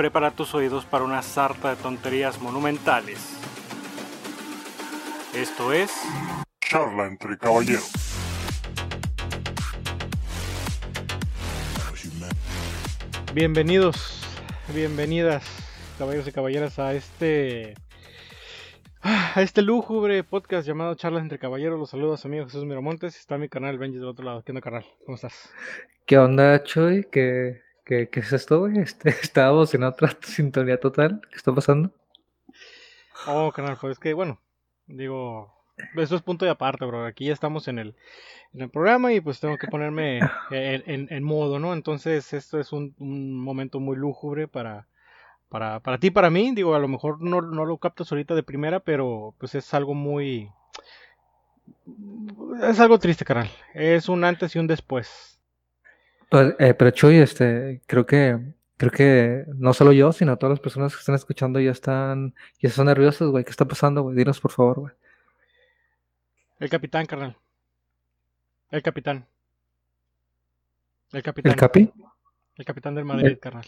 prepara tus oídos para una sarta de tonterías monumentales. Esto es... Charla entre caballeros. Bienvenidos, bienvenidas, caballeros y caballeras, a este a este lúgubre podcast llamado Charlas entre Caballeros. Los saludos amigos Jesús Miramontes. Está mi canal Benji del otro lado. ¿Qué onda, canal? ¿Cómo estás? ¿Qué onda, Chuy? ¿Qué, qué, qué es esto, güey? Este, estábamos en otra sintonía total. ¿Qué está pasando? Oh, canal, pues es que, bueno, digo, eso es punto de aparte, bro. Aquí ya estamos en el, en el programa y pues tengo que ponerme en, en, en modo, ¿no? Entonces, esto es un, un momento muy lúgubre para, para, para ti, para mí. Digo, a lo mejor no, no lo captas ahorita de primera, pero pues es algo muy... Es algo triste, canal. Es un antes y un después. Pues, eh, pero Chuy, este, creo que, creo que no solo yo, sino todas las personas que están escuchando ya están, ya están nerviosas, güey. ¿Qué está pasando, güey? Dinos, por favor, güey. El capitán, carnal. El capitán. El capitán. ¿El Capi? El capitán del Madrid, carnal.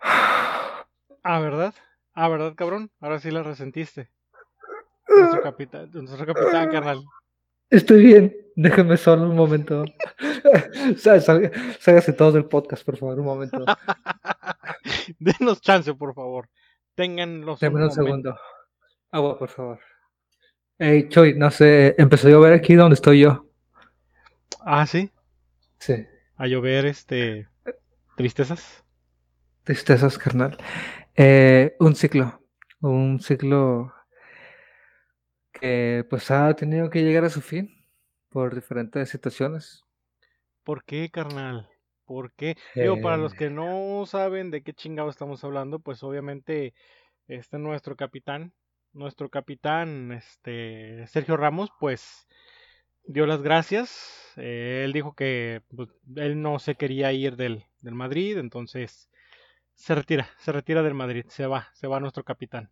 Ah, ¿verdad? Ah, ¿verdad, cabrón? Ahora sí la resentiste. Nuestro capitán, nuestro capitán, carnal. Estoy bien. Déjenme solo un momento. Sá- sal- Sálgase todos del podcast, por favor, un momento. Denos chance, por favor. Ténganlos Dame un momento. segundo. Agua, por favor. Hey, Chuy, no sé, empezó a llover aquí donde estoy yo. Ah, sí. Sí. A llover, este. Tristezas. Tristezas, carnal. Eh, un ciclo, un ciclo que pues ha tenido que llegar a su fin por diferentes situaciones. ¿Por qué, carnal? ¿Por qué? Digo, para los Eh, que no saben de qué chingado estamos hablando, pues obviamente este nuestro capitán, nuestro capitán, este Sergio Ramos, pues dio las gracias. Eh, él dijo que pues, él no se quería ir del, del Madrid, entonces se retira, se retira del Madrid, se va, se va nuestro capitán.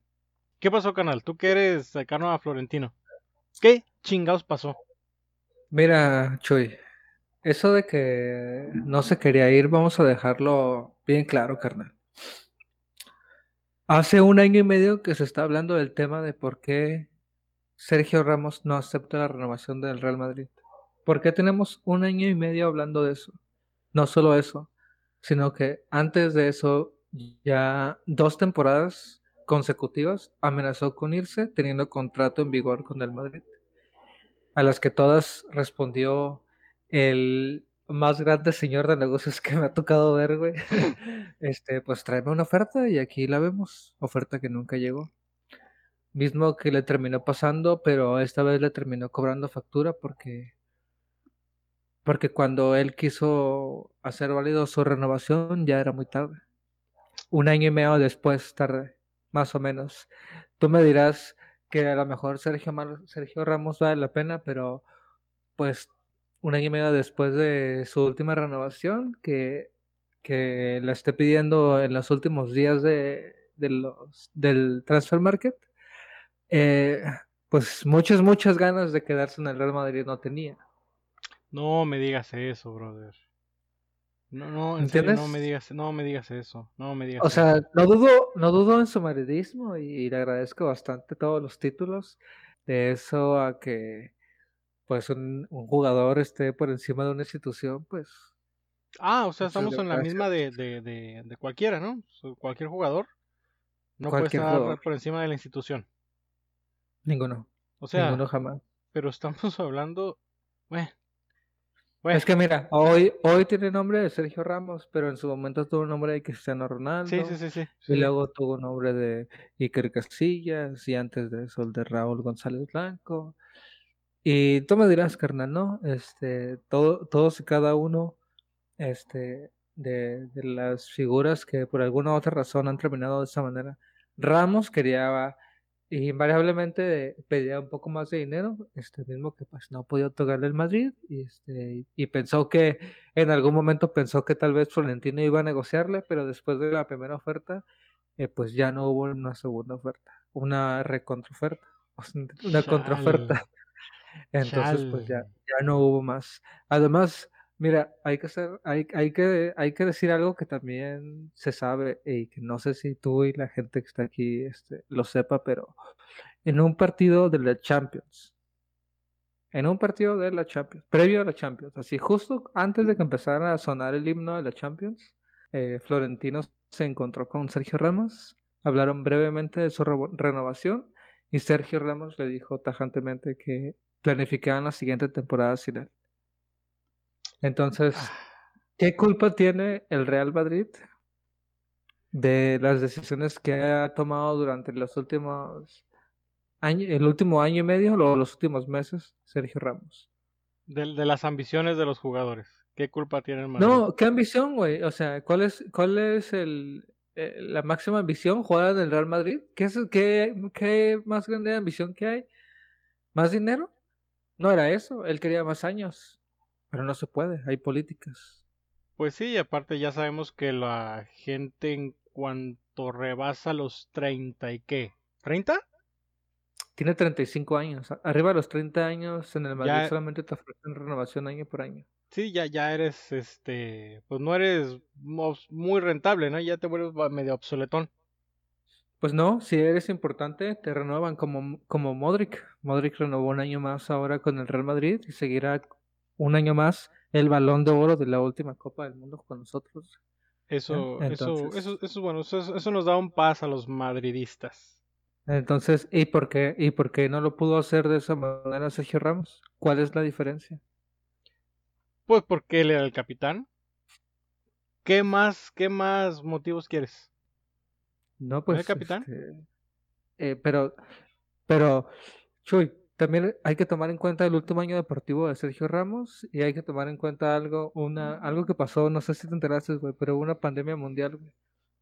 ¿Qué pasó, canal? Tú que eres cercano a Florentino. ¿Qué chingados pasó? Mira, Chuy, eso de que no se quería ir, vamos a dejarlo bien claro, carnal. Hace un año y medio que se está hablando del tema de por qué Sergio Ramos no acepta la renovación del Real Madrid. ¿Por qué tenemos un año y medio hablando de eso? No solo eso, sino que antes de eso, ya dos temporadas consecutivas amenazó con irse teniendo contrato en vigor con el Madrid, a las que todas respondió el más grande señor de negocios que me ha tocado ver, güey. Este, pues tráeme una oferta y aquí la vemos, oferta que nunca llegó. Mismo que le terminó pasando, pero esta vez le terminó cobrando factura porque porque cuando él quiso hacer válido su renovación ya era muy tarde. Un año y medio después, tarde, más o menos. Tú me dirás que a lo mejor Sergio, Ramos vale la pena, pero pues un año y medio después de su última renovación, que, que la esté pidiendo en los últimos días de, del transfer market, eh, pues muchas, muchas ganas de quedarse en el Real Madrid no tenía. No me digas eso, brother. No, no, en serio, no ¿Entiendes? me digas, no me digas eso, no me digas O sea, eso. no dudo, no dudo en su madridismo y le agradezco bastante todos los títulos. De eso a que pues un, un jugador esté por encima de una institución, pues Ah, o sea, muchas estamos en la misma de, de, de, de cualquiera, ¿no? Cualquier jugador no puede Cualquier estar jugador. por encima de la institución. Ninguno, O sea, ninguno jamás. pero estamos hablando, bueno, bueno, Es que mira, hoy, hoy tiene nombre de Sergio Ramos, pero en su momento tuvo nombre de Cristiano sí, sí, Ronaldo, sí, sí, y sí. luego tuvo nombre de Iker Casillas, y antes de eso el de Raúl González Blanco. Y tú me dirás, carnal, ¿no? Este, todo, todos y cada uno este, de, de las figuras que por alguna u otra razón han terminado de esa manera. Ramos quería invariablemente pedía un poco más de dinero, este mismo que pues no podía otorgarle el Madrid y, este, y pensó que en algún momento pensó que tal vez Florentino iba a negociarle, pero después de la primera oferta, eh, pues ya no hubo una segunda oferta, una recontraoferta, una contraoferta. Entonces, pues ya, ya no hubo más. Además, Mira, hay que hacer, hay, hay que, hay que decir algo que también se sabe y que no sé si tú y la gente que está aquí este, lo sepa, pero en un partido de la Champions, en un partido de la Champions, previo a la Champions, así justo antes de que empezara a sonar el himno de la Champions, eh, Florentino se encontró con Sergio Ramos, hablaron brevemente de su re- renovación y Sergio Ramos le dijo tajantemente que planificaban la siguiente temporada sin él. Entonces, ¿qué culpa tiene el Real Madrid de las decisiones que ha tomado durante los últimos años, el último año y medio o los últimos meses, Sergio Ramos? De, de las ambiciones de los jugadores. ¿Qué culpa tiene el Madrid? No, qué ambición, güey. O sea, ¿cuál es, cuál es el, eh, la máxima ambición? ¿Jugar en el Real Madrid? ¿Qué, es, qué, ¿Qué más grande ambición que hay? ¿Más dinero? No era eso. Él quería más años. Pero no se puede. Hay políticas. Pues sí, y aparte ya sabemos que la gente en cuanto rebasa los 30 y qué, ¿30? Tiene 35 años. Arriba de los 30 años en el Madrid Ya- solamente te ofrecen renovación año por año. Sí, ya, ya eres, este, pues no eres muy rentable, ¿no? Ya te vuelves medio obsoletón. Pues no, si eres importante, te renuevan como, como Modric. Modric renovó un año más ahora con el Real Madrid y seguirá un año más el balón de oro de la última Copa del Mundo con nosotros. Eso, eso, Entonces- eso, eso, bueno, eso, eso nos da un paz a los madridistas. Entonces, ¿y por qué? ¿Y por qué no lo pudo hacer de esa manera Sergio Ramos? ¿Cuál es la diferencia? Pues porque él era el capitán. ¿Qué más, qué más motivos quieres? No, pues. capitán? este, eh, pero, pero, Chuy, también hay que tomar en cuenta el último año deportivo de Sergio Ramos y hay que tomar en cuenta algo, una, algo que pasó, no sé si te enteraste, güey, pero una pandemia mundial, güey.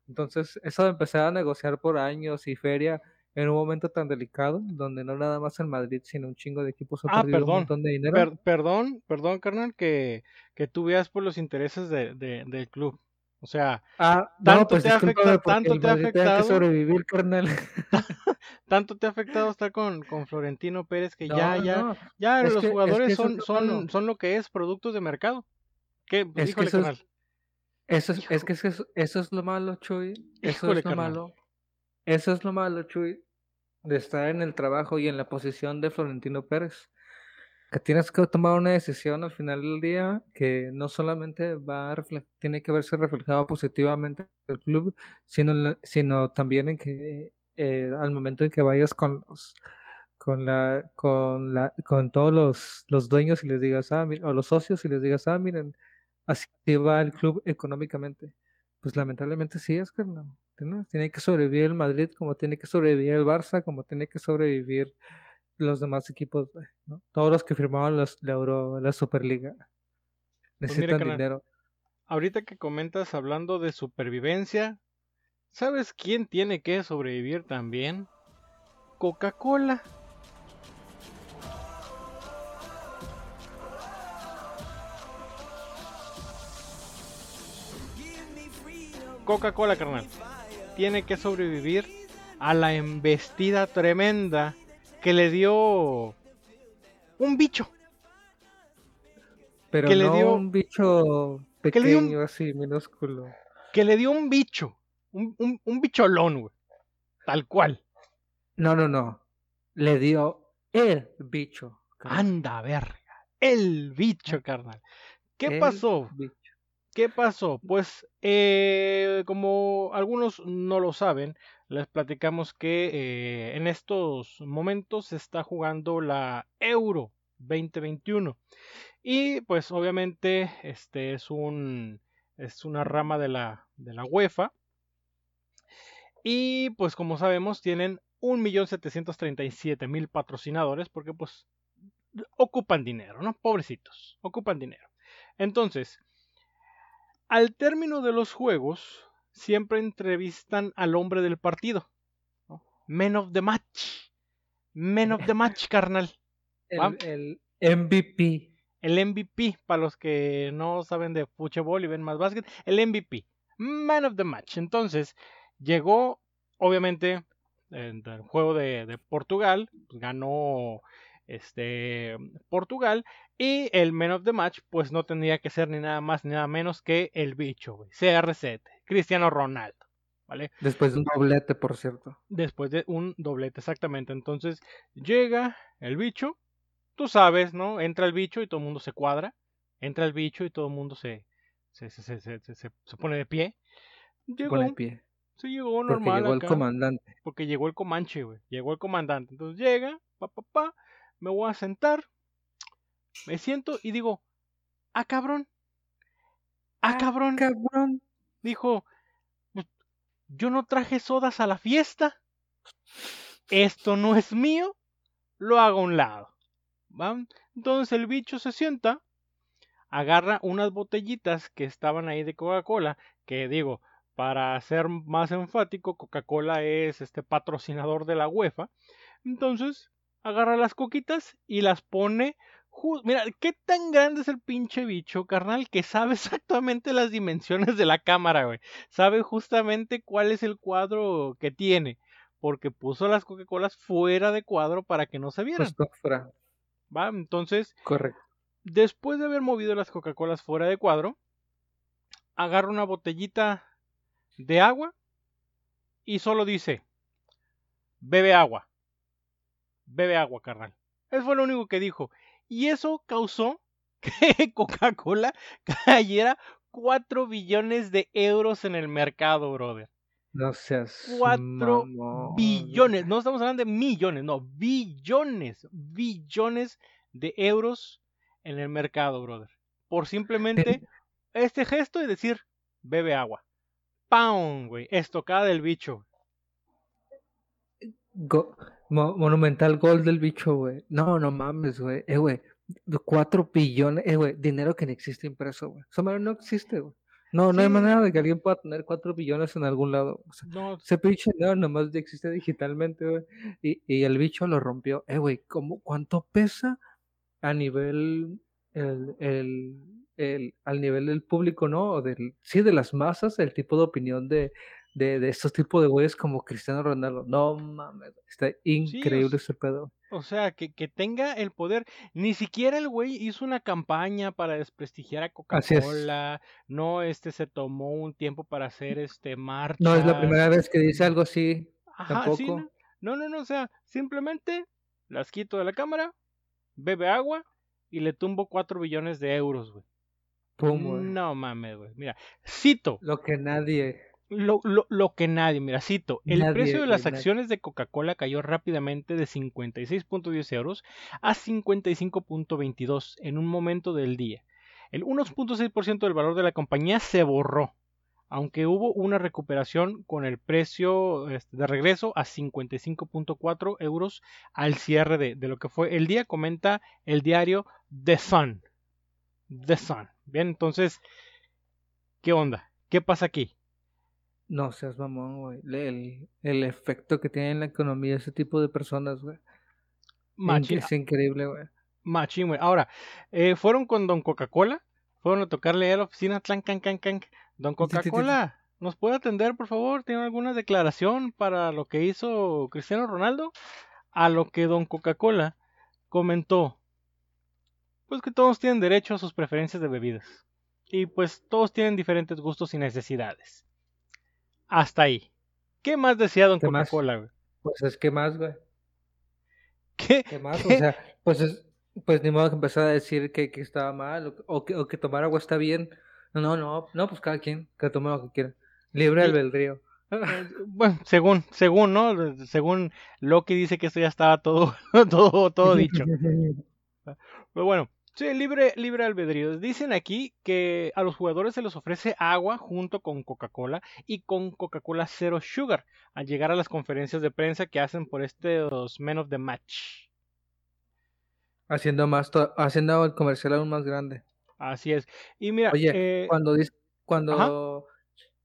Entonces, eso de empezar a negociar por años y feria en un momento tan delicado, donde no nada más en Madrid, sino un chingo de equipos ha Ah, perdido un perdón. montón de dinero. Per- perdón, perdón, carnal, que, que tú veas por los intereses de, de- del club. O sea, ah, tanto no, pues te ha discúlpame afecta- porque tanto el te ha Madrid tenga que afectado. sobrevivir, carnal. tanto te ha afectado estar con, con Florentino Pérez que No, ya, ya, no, ya es los que- es jugadores que son, son, son lo que es, productos de mercado. ¿Qué? Pues, Es que híjole, eso es- carnal. Eso es, es que eso es, eso es lo malo, Chuy. Eso Híjole, es lo carnal. malo. Eso es lo malo, Chuy, de estar en el trabajo y en la posición de Florentino Pérez. Que tienes que tomar una decisión al final del día que no solamente va a tiene que verse reflejado positivamente en el club, sino, sino también en que eh, al momento en que vayas con los con la con la con todos los, los dueños y les digas ah mira, o los socios y les digas ah miren así va el club económicamente pues lamentablemente sí es carnal ¿entiendes? tiene que sobrevivir el Madrid como tiene que sobrevivir el Barça como tiene que sobrevivir los demás equipos ¿no? todos los que firmaban los- la Euro la Superliga Pues mira, necesitan dinero Ahorita que comentas hablando de supervivencia, ¿sabes quién tiene que sobrevivir también? Coca-Cola. Coca-Cola, carnal. Tiene que sobrevivir a la embestida tremenda que le dio un bicho. pero que le no dio- un bicho un- pequeño así minúsculo Que le dio un bicho. Un, un, un bicholón, güey. Tal cual. no no no le dio el bicho carnal. Anda, verga. El bicho, carnal. ¿Qué El pasó? bicho. ¿Qué pasó? Pues, eh, como algunos no lo saben, les platicamos que eh, en estos momentos se está jugando la Euro 2021. Y pues obviamente este es un es una rama de la, de la UEFA. Y pues como sabemos tienen 1.737.000 patrocinadores porque pues ocupan dinero, ¿no? Pobrecitos, ocupan dinero. Entonces, al término de los juegos, siempre entrevistan al hombre del partido. ¿no? Men of the match. Men of the match, carnal. ¿va? el, el MVP El MVP, para los que no saben de fútbol y ven más básquet, el MVP. Man of the match. Entonces, llegó, obviamente, en el juego de, de Portugal, pues, ganó este, Portugal. Y el Man of the Match, pues no tendría que ser ni nada más ni nada menos que el bicho, güey. CR7, Cristiano Ronaldo. ¿Vale? Después de un doblete, por cierto. Después de un doblete, exactamente. Entonces llega el bicho, tú sabes, ¿no? Entra el bicho y todo el mundo se cuadra. Entra el bicho y todo el mundo se, se, se, se, se, se- se pone de pie. Se Llegó, pone de pie. se llegó Porque normal llegó el comandante. porque llegó el comanche, güey. Llegó el comandante. Entonces llega, pa, pa, pa, me voy a sentar, me siento y digo, ah, cabrón, ah, cabrón. Cabrón. Dijo, "Pues, yo no traje sodas a la fiesta. Esto no es mío. Lo hago a un lado. ¿va? Entonces el bicho se sienta, agarra unas botellitas que estaban ahí de Coca-Cola, que digo, para ser más enfático, Coca-Cola es este patrocinador de la UEFA. Entonces, agarra las coquitas y las pone. Mira, qué tan grande es el pinche bicho, carnal, que sabe exactamente las dimensiones de la cámara, güey. Sabe justamente cuál es el cuadro que tiene. Porque puso las Coca-Colas fuera de cuadro para que no se vieran. Justo fuera. ¿Va? Entonces, Correcto. después de haber movido las Coca-Colas fuera de cuadro, agarra una botellita de agua y solo dice, bebe agua, bebe agua, carnal. Eso fue lo único que dijo. Y eso causó que Coca-Cola cayera 4 billones de euros en el mercado, brother. No seas. 4 mamón. billones, no estamos hablando de millones, no, billones, billones de euros en el mercado, brother. Por simplemente este gesto y decir, bebe agua. ¡Pam! güey, estocada del bicho. Go- mo- monumental gol del bicho, güey. No, no mames, güey. Eh, güey. Cuatro billones, eh, güey. Dinero que no existe impreso, güey. Eso no existe, güey. No, no hay manera de que alguien pueda tener cuatro billones en algún lado. O sea, No, ese pinche dinero nomás existe digitalmente, güey. Y, y el bicho lo rompió. Eh, güey, ¿cómo, ¿cuánto pesa a nivel, el, el, el- al nivel del público, ¿no? O del, sí, de las masas, el tipo de opinión de, de, de estos tipos de güeyes como Cristiano Ronaldo. No mames, está increíble ese pedo. o sea, que, que tenga el poder. Ni siquiera el güey hizo una campaña para desprestigiar a es. Coca-Cola. No, este se tomó un tiempo para hacer este marchas. No es la primera vez que dice algo así. Ajá, sí, tampoco. no, no, no, no, o sea, simplemente las quito de la cámara, bebe agua y le tumbo 4 billones de euros, güey. Pum, güey. No mames, güey. Mira, cito Lo que nadie. Lo, lo, lo que nadie, mira, cito. El Nadie, precio de las nadie. acciones de Coca-Cola cayó rápidamente de 56.10 euros a 55.22 en un momento del día. El 1.6% del valor de la compañía se borró, aunque hubo una recuperación con el precio este, de regreso a 55.4 euros al cierre de, de lo que fue el día, comenta el diario The Sun. The Sun. Bien, entonces, ¿qué onda? ¿Qué pasa aquí? No seas mamón, güey. El, el efecto que tiene en la economía ese tipo de personas, güey. Machín, Es increíble, güey. machín, güey. Ahora, eh, fueron con Don Coca-Cola, fueron a tocarle a la oficina, clan, can, can, can. Don. Coca-Cola, ¿nos puede atender, por favor? ¿Tiene alguna declaración para lo que hizo Cristiano Ronaldo? A lo que Don Coca-Cola comentó, pues que todos tienen derecho a sus preferencias de bebidas. Y pues todos tienen diferentes gustos y necesidades. Hasta ahí. ¿Qué más decía Don ¿Qué más? Coca-Cola, güey? Pues es que más, güey. ¿Qué? ¿Qué más? O sea, pues es, pues ni modo que empezar a decir que, que estaba mal o, o que, o que tomar agua está bien. No, no, no, no, pues cada quien que tome lo que quiera. Libre Y- albedrío. Eh, Bueno, según, según, ¿no? Según Loki dice que esto ya estaba todo, todo, todo dicho. Pero bueno, sí, libre, libre albedrío. Dicen aquí que a los jugadores se les ofrece agua junto con Coca-Cola y con Coca-Cola Zero Sugar al llegar a las conferencias de prensa que hacen por estos Men of the Match. Haciendo más, haciendo el comercial aún más grande. Así es. Y mira, Oye, eh, cuando cuando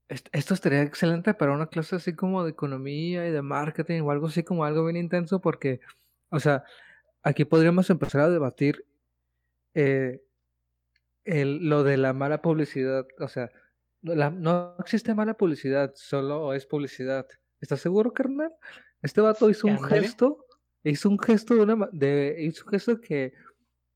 est- esto estaría excelente para una clase así como de economía y de marketing o algo así como algo bien intenso porque, o sea, aquí podríamos empezar a debatir eh, el, lo de la mala publicidad. O sea, no la- no existe mala publicidad, solo es publicidad. ¿Estás seguro, carnal? Este vato hizo un gesto hizo un gesto de una de, hizo un gesto que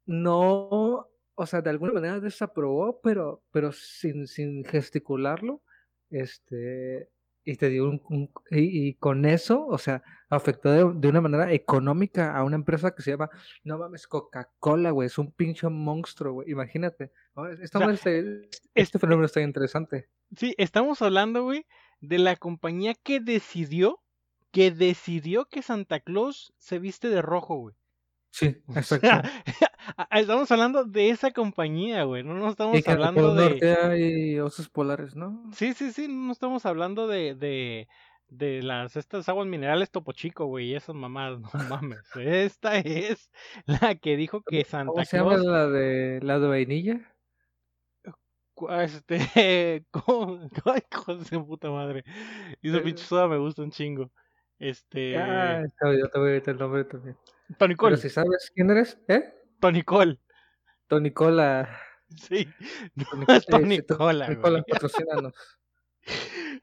no, o sea, de alguna manera desaprobó, pero, pero sin, sin gesticularlo, este, y te dio un, un- y, y con eso, o sea, afectó de, de una manera económica a una empresa que se llama, no mames, Coca-Cola, güey, es un pinche monstruo, güey, imagínate. ¿no? O sea, es- este fenómeno está interesante. Sí, estamos hablando, güey, de la compañía que decidió, que decidió que Santa Claus se viste de rojo, güey. Sí, O exacto. sea, a- estamos hablando de esa compañía, güey. No, no estamos hablando de. Norte hay osos polares, ¿no? Sí, sí, sí, no estamos hablando de, de, de las estas aguas minerales Topo Chico, güey, y esas mamadas, no mames. Esta es la que dijo que ¿Cómo Santa se llama Claus, la de la de vainilla? cu- este, ¿cómo- de su puta madre. Y esa Eh. pinche soda me gusta un chingo. Este, Ah, yo te voy a evitar el nombre también. Tony Pero si sabes quién eres, ¿eh? Tony Cole, Tony Cola. sí, no Tony, es Cola, Tony Cola, patrocínanos.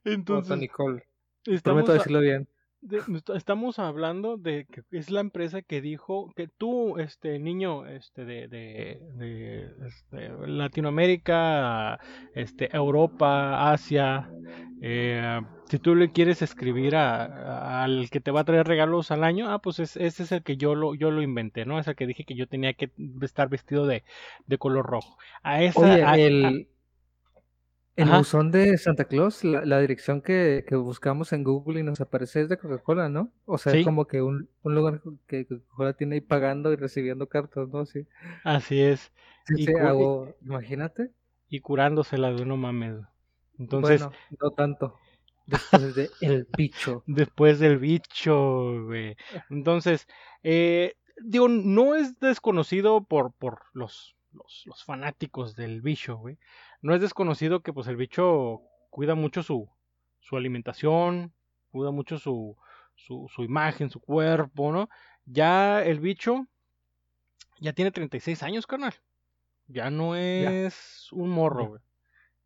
No, Entonces, Tony Cole. estamos, Prometo a- decirlo bien. de- estamos hablando de que es la empresa que dijo que tú, este niño, este de, de, de, este, Latinoamérica, este Europa, Asia, eh, si tú le quieres escribir a- a- al que te va a traer regalos al año, ah, pues es- ese es el que yo lo, yo lo inventé, ¿no? Es el que dije que yo tenía que estar vestido de, de color rojo. A esa, Oye, a- el, el buzón de Santa Claus, la, la dirección que, que buscamos en Google y nos aparece es de Coca-Cola, ¿no? O sea, Sí. es como que un, un lugar que Coca-Cola tiene ahí pagando y recibiendo cartas, ¿no? Sí, así es. sí, Y sí, hago, imagínate. Y curándosela de no mames. Entonces, Bueno, no tanto. Después de El Bicho. después del bicho, güey. Entonces, eh, digo, no es desconocido por, por los, los, los fanáticos del bicho, güey. No es desconocido que pues el bicho cuida mucho su, su alimentación, cuida mucho su, su, su imagen, su cuerpo, ¿no? Ya el bicho ya tiene 36 años, carnal. Ya no es un morro, güey.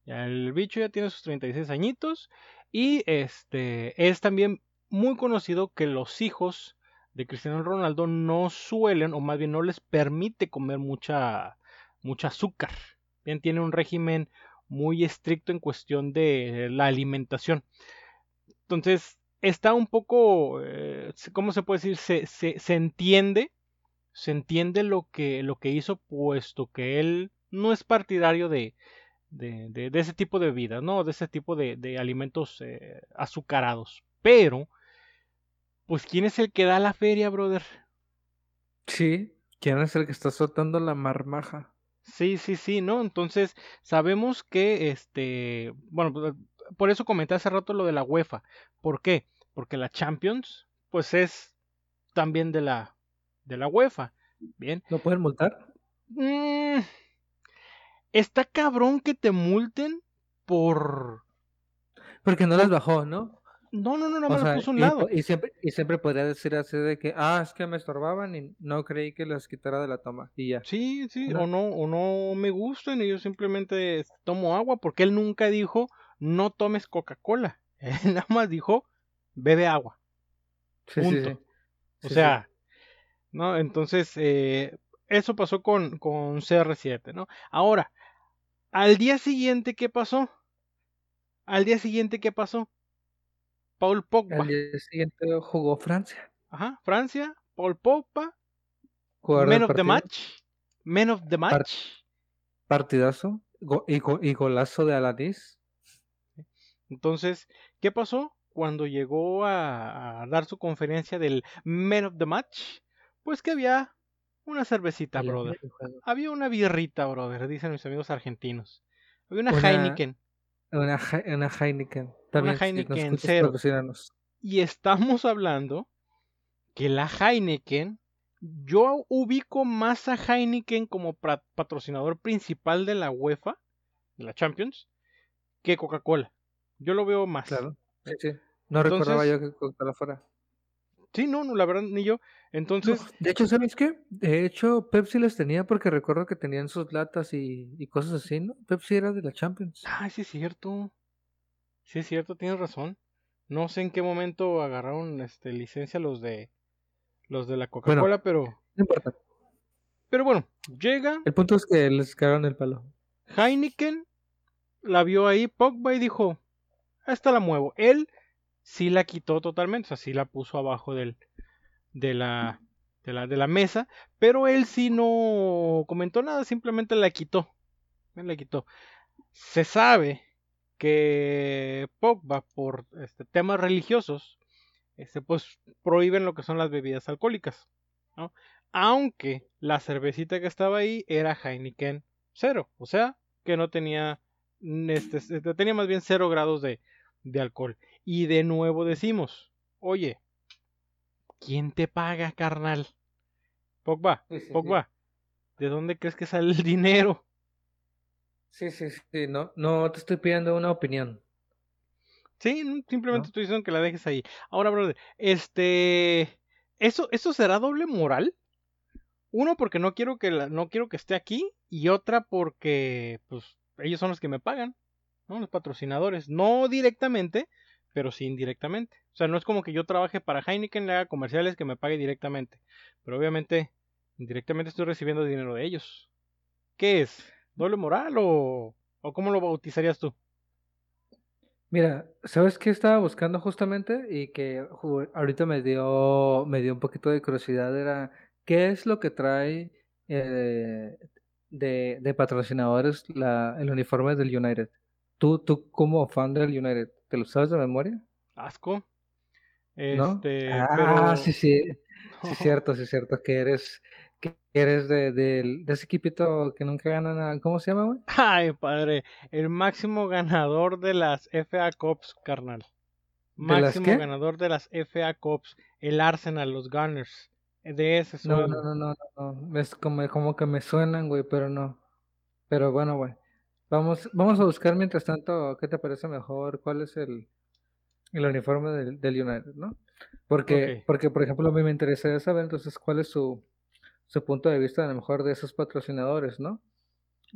El bicho ya tiene sus 36 añitos y este es también muy conocido que los hijos de Cristiano Ronaldo no suelen o más bien no les permite comer mucha mucha azúcar. Bien, tiene un régimen muy estricto en cuestión de la alimentación. Entonces, está un poco, eh, ¿cómo se puede decir? Se, se, se entiende, se entiende lo que, lo que hizo, puesto que él no es partidario de, de, de, de ese tipo de vida, ¿no? De ese tipo de, de alimentos eh, azucarados. Pero, pues, ¿quién es el que da la feria, brother? Sí, ¿quién es el que está soltando la marmaja? Sí, sí, sí, ¿no? Entonces, sabemos que, este, bueno, pues, por eso comenté hace rato lo de la UEFA. ¿Por qué? Porque la Champions, pues es también de la, de la UEFA. Bien. ¿No pueden multar? Mm, está cabrón que te multen por... Porque no les bajó, ¿no? No, no, no, no me lo sea, puso a un y, lado. y siempre, y siempre podría decir así de que, ah, es que me estorbaban y no creí que las quitara de la toma. Y ya. Sí, sí, ¿No? o no, o no me gustan y yo simplemente tomo agua porque él nunca dijo no tomes Coca-Cola. Él nada más dijo bebe agua. Sí, Punto. sí. O sea, ¿no? Entonces, eh, eso pasó con, con CR7, ¿no? Ahora, al día siguiente, ¿qué pasó? Al día siguiente, ¿qué pasó? Paul. Pogba. Al día siguiente jugó Francia. Ajá, Francia, Paul Pogba, del of the match. Man of the match. Partidazo. go- y, go- y golazo de Alanis. Entonces, ¿qué pasó? Cuando llegó a, a dar su conferencia del Man of the Match, pues que había una cervecita, Al brother. Había una birrita, brother, dicen mis amigos argentinos. Había una, Una- Heineken. Una, una Heineken. También, si nos Heineken escuchas, cero. Y estamos hablando que la Heineken, yo ubico más a Heineken como patrocinador principal de la UEFA, de la Champions, que Coca-Cola. Yo lo veo más. Claro. Sí, sí. No recordaba Entonces- yo que Coca-Cola fuera. Sí, no, no, la verdad, ni yo. Entonces, No, de hecho, ¿sabes qué? De hecho, Pepsi les tenía porque recuerdo que tenían sus latas y, y cosas así, ¿no? Pepsi era de la Champions. Ah, sí es cierto. Sí es cierto, tienes razón. No sé en qué momento agarraron este licencia los de los de la Coca-Cola, pero... No importa. Pero bueno, llega El punto es que les cagaron el palo. Heineken, la vio ahí Pogba y dijo, esta la muevo. Él sí la quitó totalmente, o sea, sí la puso abajo del, de, la, de, la, de la mesa, pero él sí no comentó nada, simplemente la quitó. Él la quitó. Se sabe que Pogba, por este, temas religiosos, este, pues prohíben lo que son las bebidas alcohólicas. ¿no? Aunque la cervecita que estaba ahí era Heineken cero, o sea, que no tenía, este, este, tenía más bien cero grados de, de alcohol. Y de nuevo decimos, oye, ¿quién te paga, carnal? Pogba, Sí, sí, sí. Pogba, ¿de dónde crees que sale el dinero? Sí, sí, sí, no, no te estoy pidiendo una opinión. Sí, simplemente ¿No? estoy diciendo que la dejes ahí. Ahora, brother, este, ¿eso, eso será doble moral? Uno, porque no quiero que la- no quiero que esté aquí, y otra porque, pues, ellos son los que me pagan, ¿no? Los patrocinadores. No directamente, pero sí indirectamente. O sea, no es como que yo trabaje para Heineken, le haga comerciales que me pague directamente. Pero obviamente, indirectamente estoy recibiendo dinero de ellos. ¿Qué es? ¿Doble moral o, o cómo lo bautizarías tú? Mira, ¿sabes qué estaba buscando justamente? Y que ahorita me dio, me dio un poquito de curiosidad, era ¿qué es lo que trae eh, de, de patrocinadores la, el uniforme del United? Tú, tú como fan del United, ¿te lo sabes de memoria? Asco. ¿No? Este, Ah, pero... sí, sí, sí es cierto, sí es cierto que eres, que eres de, del- de ese equipito que nunca gana nada. ¿Cómo se llama, güey? Ay, padre, el máximo ganador de las FA Cups, carnal. ¿De Máximo ganador de las FA Cups, el Arsenal, los Gunners. De ese No, no, no, no, no, no. Es como, como que me suenan, güey, pero no. Pero bueno, güey. Vamos, vamos a buscar mientras tanto, ¿qué te parece mejor? ¿Cuál es el, el uniforme del, del United, ¿no? Porque, porque, por ejemplo, a mí me interesaría saber entonces cuál es su, su punto de vista a lo mejor de esos patrocinadores, ¿no?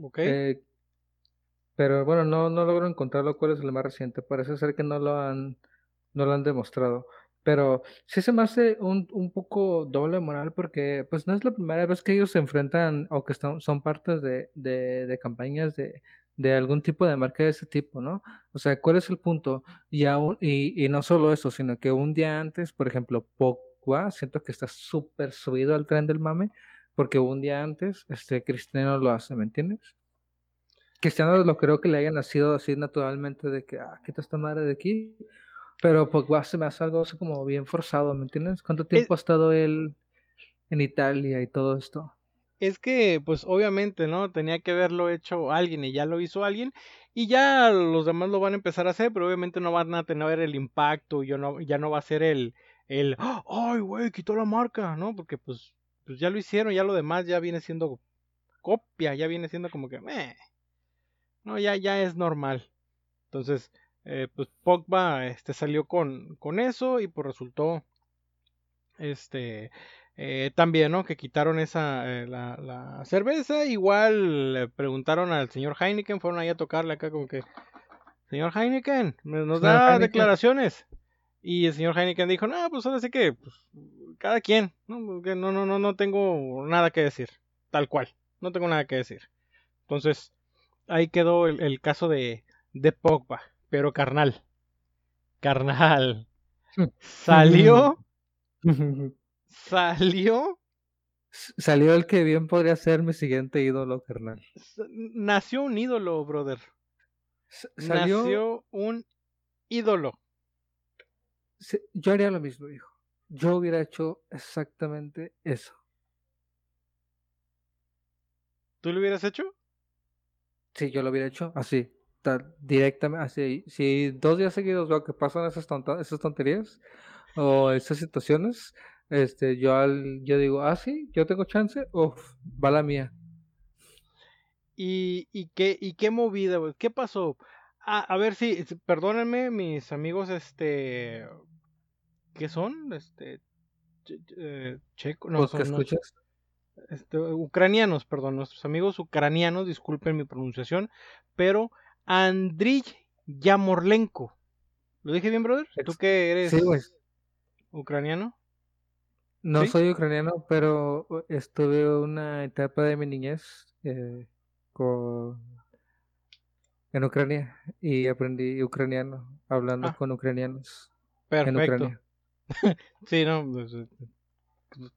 Ok. Eh, pero bueno, no, no logro encontrarlo cuál es el más reciente. Parece ser que no lo han, no lo han demostrado. Pero sí se me hace un, un poco doble moral porque pues no es la primera vez que ellos se enfrentan o que están, son partes de, de, de campañas de, de algún tipo de marca de ese tipo, ¿no? O sea, ¿cuál es el punto? Y, aún- y, y no solo eso, sino que un día antes, por ejemplo, Pogba, siento que está súper subido al tren del mame porque un día antes este Cristiano lo hace, ¿me entiendes? Cristiano lo creo que le haya nacido así naturalmente de que, ah, quita esta madre de aquí. Pero Pogba se me hace algo así como bien forzado, ¿me entiendes? ¿Cuánto tiempo ha estado él en Italia y todo esto? Es que, pues obviamente, ¿no? Tenía que haberlo hecho alguien y ya lo hizo alguien. Y ya los demás lo van a empezar a hacer, pero obviamente no van a tener el impacto. Y yo no, ya no va a ser el, el, "Ah, ay, güey, quitó la marca, ¿no? Porque pues, pues ya lo hicieron, ya lo demás ya viene siendo copia, ya viene siendo como que, meh. No, ya, ya es normal. Entonces, eh, pues Pogba este, salió con, con eso y pues resultó este eh, también, ¿no? Que quitaron esa eh, la, la cerveza. Igual le preguntaron al señor Heineken, fueron ahí a tocarle acá como que, señor Heineken, nos da Heineken. declaraciones. Y el señor Heineken dijo, no, pues ahora sí que pues, cada quien, ¿no? Que no, no, no, no tengo nada que decir, tal cual, no tengo nada que decir. Entonces, ahí quedó el, el caso de, de Pogba, pero carnal, carnal, salió, salió, Salió el que bien podría ser mi siguiente ídolo, carnal. nació un ídolo, brother, Salió, nació un ídolo. yo haría lo mismo, hijo. Yo hubiera hecho exactamente eso. ¿Tú lo hubieras hecho? Sí, yo lo hubiera hecho así, directamente, así. Si dos días seguidos veo que pasan esas, tonta- esas tonterías o esas situaciones, este, yo, al, yo digo, ah, sí, yo tengo chance, uff, va la mía. ¿Y, y qué, y qué movida, güey? ¿Qué pasó? A, a ver si, si- perdónenme, mis amigos, este, ¿qué son? Este, eh, checo, no, no, este, ucranianos, perdón, nuestros amigos ucranianos, disculpen mi pronunciación, pero Andriy Yamorlenko. ¿Lo dije bien, brother? ¿Tú que eres Sí, ucraniano? No ¿Sí? soy ucraniano, pero uh, estuve una etapa de mi niñez eh, con... en Ucrania y aprendí ucraniano, hablando Ah, con ucranianos en perfecto. Ucrania. Sí, no, pues, eh,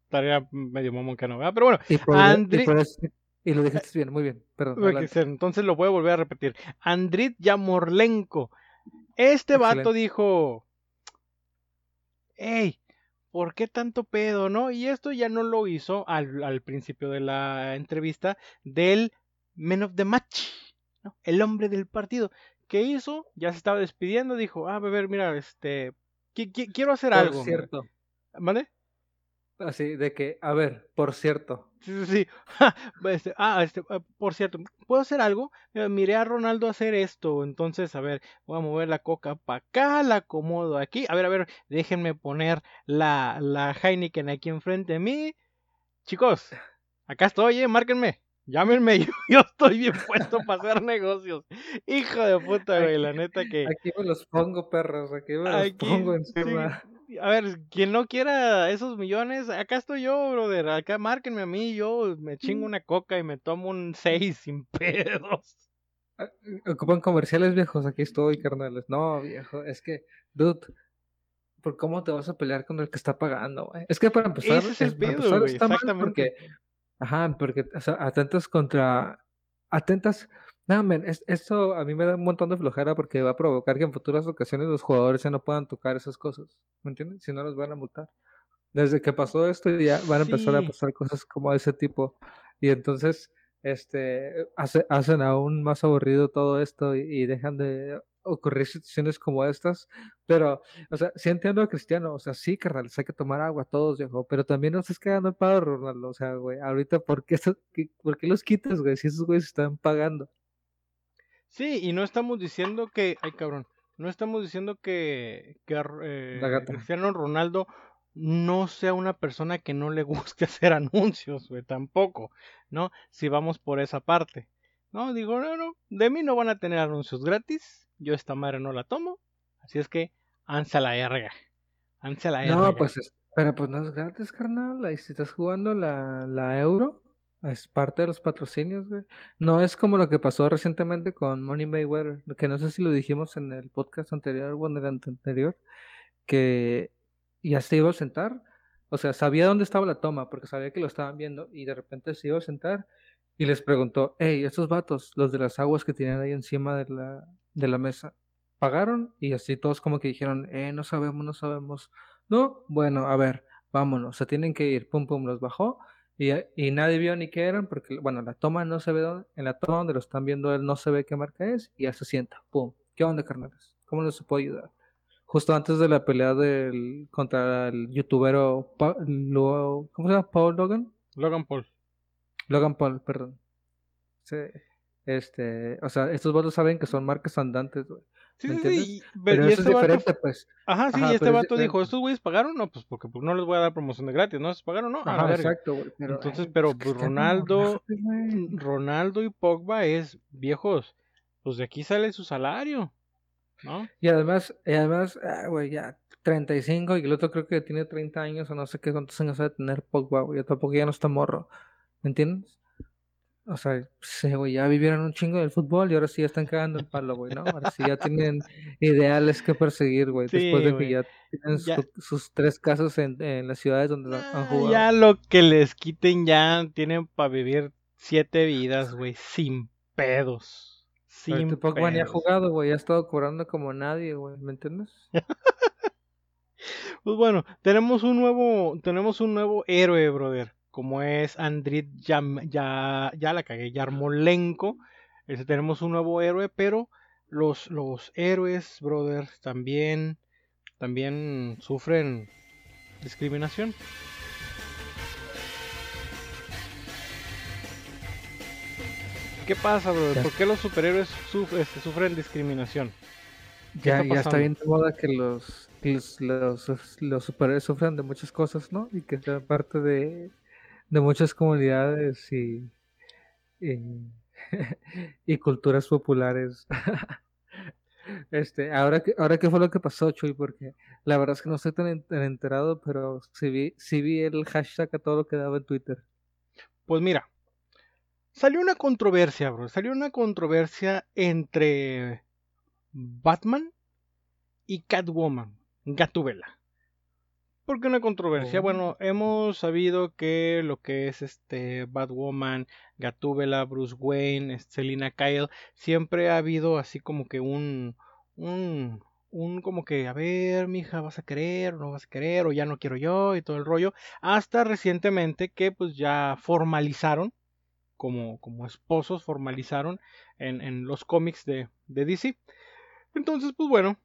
estaría medio mamón que no, ¿verdad? Pero bueno, Y por, y Andri... por eso- y lo dijiste bien, muy bien, perdón, Entonces lo voy a volver a repetir. Andrit Yamorlenko. Este vato Excelente. dijo, hey, ¿por qué tanto pedo, no? Y esto ya no lo hizo al, al principio de la entrevista del Man of the Match, ¿no? El hombre del partido. ¿Qué hizo? Ya se estaba despidiendo, dijo, ah, a ver, mira, este, qui- qui- quiero hacer Por algo. mira". cierto, ¿Vale? Así de que, a ver, por cierto, Sí, sí, sí. Este, ah, este, ah, por cierto, ¿puedo hacer algo? Mira, miré a Ronaldo hacer esto, entonces, a ver, voy a mover la coca para acá, la acomodo aquí. A ver, a ver, déjenme poner la, la Heineken aquí enfrente de mí. Chicos, acá estoy, eh, márquenme. Llámenme, yo, yo estoy bien puesto para hacer negocios. Hijo de puta, güey, la neta que... aquí me los pongo, perros, aquí me los Aquí, pongo encima. A ver, quien no quiera esos millones, acá estoy yo, brother. Acá márquenme a mí, yo me chingo una coca y me tomo un 6 sin pedos. Ocupan comerciales viejos, aquí estoy, carnales. No, viejo, es que, dude, ¿por cómo te vas a pelear con el que está pagando, güey? Es que para empezar, Ese es el pedo, empezar güey, está mal exactamente. porque, ajá, porque o sea, atentas contra, atentas, no, men, es- esto a mí me da un montón de flojera porque va a provocar que en futuras ocasiones los jugadores ya no puedan tocar esas cosas, ¿me entiendes? Si no los van a multar. Desde que pasó esto ya van a empezar a pasar cosas como de ese tipo y entonces este hace- hacen aún más aburrido todo esto y, y dejan de ocurrir situaciones como estas, pero o sea, sí entiendo a Cristiano, o sea, sí, carnales, hay que tomar agua todos, viejo, pero también no estés cagando el palo, Ronaldo, o sea, güey, ahorita, ¿por qué- ¿por qué los quitas, güey? Si esos güeyes están pagando. Sí, y no estamos diciendo que, ay cabrón, no estamos diciendo que, que eh, La gata. Cristiano Ronaldo no sea una persona que no le guste hacer anuncios, güey, tampoco, ¿no? Si vamos por esa parte. No, digo, no, no, de mí no van a tener anuncios gratis, yo esta madre no la tomo, así es que, ansia la erga, ansia la erga. No, pues, es- pero pues no es gratis, carnal. Ahí si estás jugando la, la euro, es parte de los patrocinios, güey. No es como lo que pasó recientemente con Money Mayweather, que no sé si lo dijimos en el podcast anterior o en el ante- anterior, que ya se iba a sentar. O sea, sabía dónde estaba la toma, porque sabía que lo estaban viendo, y de repente se iba a sentar y les preguntó, hey, estos vatos, los de las aguas que tienen ahí encima de la, de la mesa, ¿pagaron? Y así todos como que dijeron, eh, no sabemos, no sabemos. No, bueno, a ver, vámonos, se tienen que ir, pum, pum, los bajó y, y nadie vio ni qué eran, porque, bueno, la toma no se ve, dónde- en la toma donde lo están viendo él no se ve qué marca es, y ya se sienta, pum, ¿qué onda, carnales? ¿Cómo les puedo ayudar? Justo antes de la pelea del, contra el youtubero, Pa- Lo- ¿cómo se llama? Paul Logan? Logan Paul. Logan Paul, perdón. Sí, este, o sea, estos vatos saben que son marcas andantes, güey. Sí, ¿Me sí, sí, Pero eso es este vato diferente, pues. Ajá, sí, Ajá, y este es vato dijo, diferente. ¿estos güeyes pagaron? No, pues porque pues, no les voy a dar promoción de gratis, ¿no? ¿Se pagaron? No, a Ajá, verga. exacto, güey. Pero, Entonces, pero pues, pues, Ronaldo, Ronaldo, y Pogba es viejos, pues de aquí sale su salario, ¿no? Y además, y además, ah, güey, ya 35 y el otro creo que tiene 30 años o no sé qué cuántos años ha de tener Pogba, güey. Tampoco ya no está morro. ¿Me entiendes? O sea, sí, güey, ya vivieron un chingo del fútbol y ahora sí ya están cagando el palo, güey, ¿no? Ahora sí ya tienen ideales que perseguir, güey. Sí, Después de que ya tienen Ya. su- sus tres casas en, en las ciudades donde han Ah, jugado. ya lo que les quiten ya tienen para vivir siete vidas, güey, sin pedos. Sin Pogba ni ha jugado, güey. Ha estado cobrando como nadie, güey. ¿Me entiendes? Pues bueno, tenemos un nuevo, tenemos un nuevo héroe, brother, como es Andrit Yam, ya, ya la cagué, Yarmolenko. Ese tenemos un nuevo héroe, pero los, los héroes, brother, también, también sufren discriminación. ¿Qué pasa, brother? Ya. ¿Por qué los superhéroes suf- este, sufren discriminación? ¿Qué Ya, está ya está bien de moda que los, los, los, los superhéroes sufran de muchas cosas, ¿no? Y que sean parte de, de muchas comunidades y, y, culturas populares. Este, ahora que, ahora qué fue lo que pasó, Chuy, porque la verdad es que no estoy tan, tan enterado, pero sí vi, sí vi el hashtag a todo lo que daba en Twitter. Pues mira, salió una controversia, bro. Salió una controversia entre Batman y Catwoman, Gatúbela. ¿Por qué una controversia? Oh. Bueno, hemos sabido que lo que es este Batwoman, Gatúbela, Bruce Wayne, Selina Kyle, siempre ha habido así como que un, un, un como que, a ver, mija, ¿vas a querer o no vas a querer? O ya no quiero yo y todo el rollo. Hasta recientemente que pues ya formalizaron, como, como esposos, formalizaron en, en los cómics de, de DC. Entonces, pues bueno,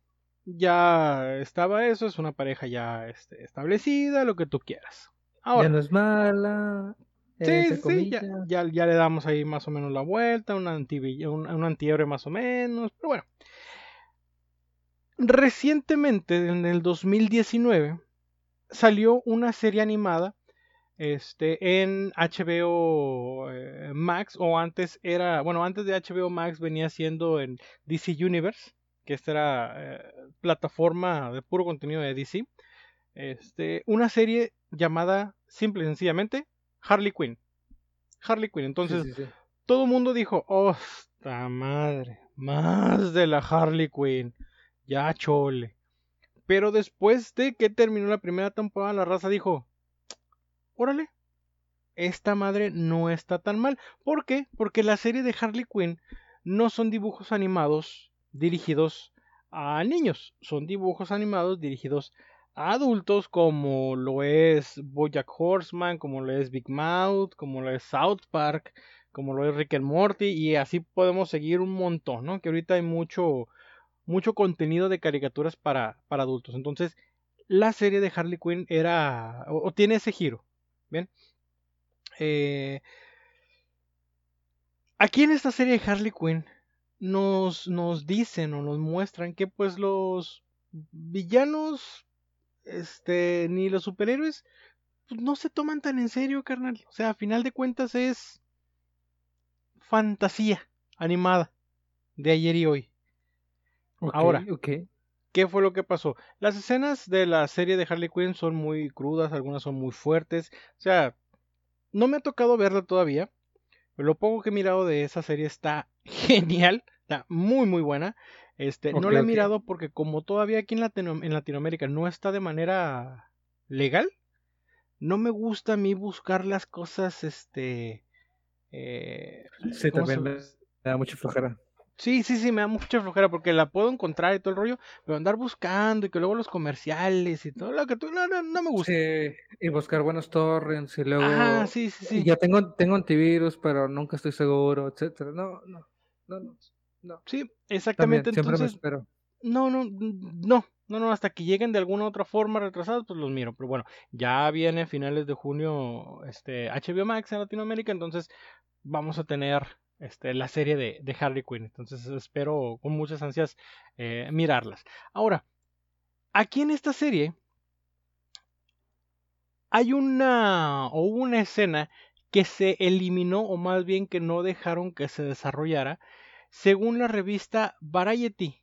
ya estaba eso, es una pareja ya este, establecida, lo que tú quieras. Ya no es mala, sí, sí, ya, ya, ya le damos ahí más o menos la vuelta, un, anti, un, un antihéroe más o menos, pero bueno. Recientemente, en el 2019, salió una serie animada este, en HBO eh, Max, o antes era, bueno, antes de HBO Max venía siendo en DC Universe, que esta era eh, plataforma de puro contenido de DC, este, una serie llamada simple y sencillamente Harley Quinn. Harley Quinn, entonces Sí, sí, sí. todo el mundo dijo, ¡Osta madre! Más de la Harley Quinn. Ya chole. Pero después de que terminó la primera temporada, la raza dijo, órale, esta madre no está tan mal. ¿Por qué? Porque la serie de Harley Quinn no son dibujos animados dirigidos a niños, son dibujos animados dirigidos a adultos como lo es Bojack Horseman, como lo es Big Mouth, como lo es South Park, como lo es Rick and Morty y así podemos seguir un montón, ¿no? Que ahorita hay mucho mucho contenido de caricaturas para, para adultos. Entonces, la serie de Harley Quinn era o, tiene ese giro, ¿bien? Eh, aquí en esta serie de Harley Quinn nos, nos dicen o nos muestran que pues los villanos este ni los superhéroes pues, no se toman tan en serio, carnal. O sea, a final de cuentas es fantasía animada de ayer y hoy. Ahora. ok. ¿Qué fue lo que pasó? Las escenas de la serie de Harley Quinn son muy crudas, algunas son muy fuertes. O sea, no me ha tocado verla todavía. Pero lo poco que he mirado de esa serie está genial, está muy muy buena. Este, no la he mirado porque como todavía aquí en, Latino- en Latinoamérica no está de manera legal, no me gusta a mí buscar las cosas, este, eh, Sí, ¿cómo también me da mucha flojera. Sí, sí, sí, me da mucha flojera porque la puedo encontrar y todo el rollo, pero andar buscando y que luego los comerciales y todo lo que tú, no, no, no me gusta. Sí, y buscar buenos torrents y luego Ah, sí, sí, sí. ya tengo tengo antivirus, pero nunca estoy seguro, etcétera. No, no, no, no. no. Sí, También exactamente. siempre me Entonces, espero. no, no, no, no, no, hasta que lleguen de alguna otra forma retrasados, pues los miro. Pero bueno, ya viene a finales de junio este HBO Max en Latinoamérica, entonces vamos a tener este, la serie de, de Harley Quinn. Entonces espero con muchas ansias eh, mirarlas. Ahora, aquí en esta serie hay una o una escena que se eliminó o más bien que no dejaron que se desarrollara según la revista Variety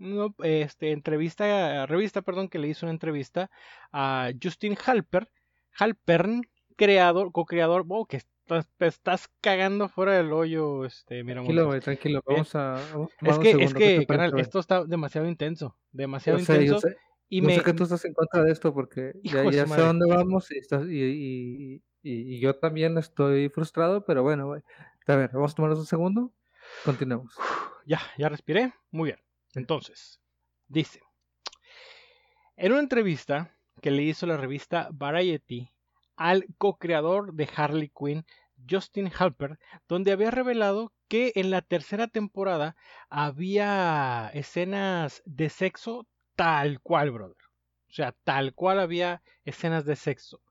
no, este, entrevista, revista, perdón, que le hizo una entrevista a Justin Halper, Halpern, creador, co-creador, wow, que estás, estás cagando fuera del hoyo, este, mira, Tranquilo, güey, tranquilo. Bien. Vamos a, vamos Es que, segundo. es ¿qué que, carnal, güey? esto está demasiado intenso, demasiado Yo sé, yo intenso, sé. y me, sé que tú estás en contra de esto porque ya, hijo ya sé dónde vamos y, estás, y, y, y, y yo también estoy frustrado, pero bueno. A ver, vamos a tomarnos un segundo. Continuemos. ya, ya respiré, muy bien. Entonces, dice, en una entrevista que le hizo la revista Variety al co-creador de Harley Quinn, Justin Halper, donde había revelado que en la tercera temporada había escenas de sexo tal cual, brother. O sea, tal cual había escenas de sexo.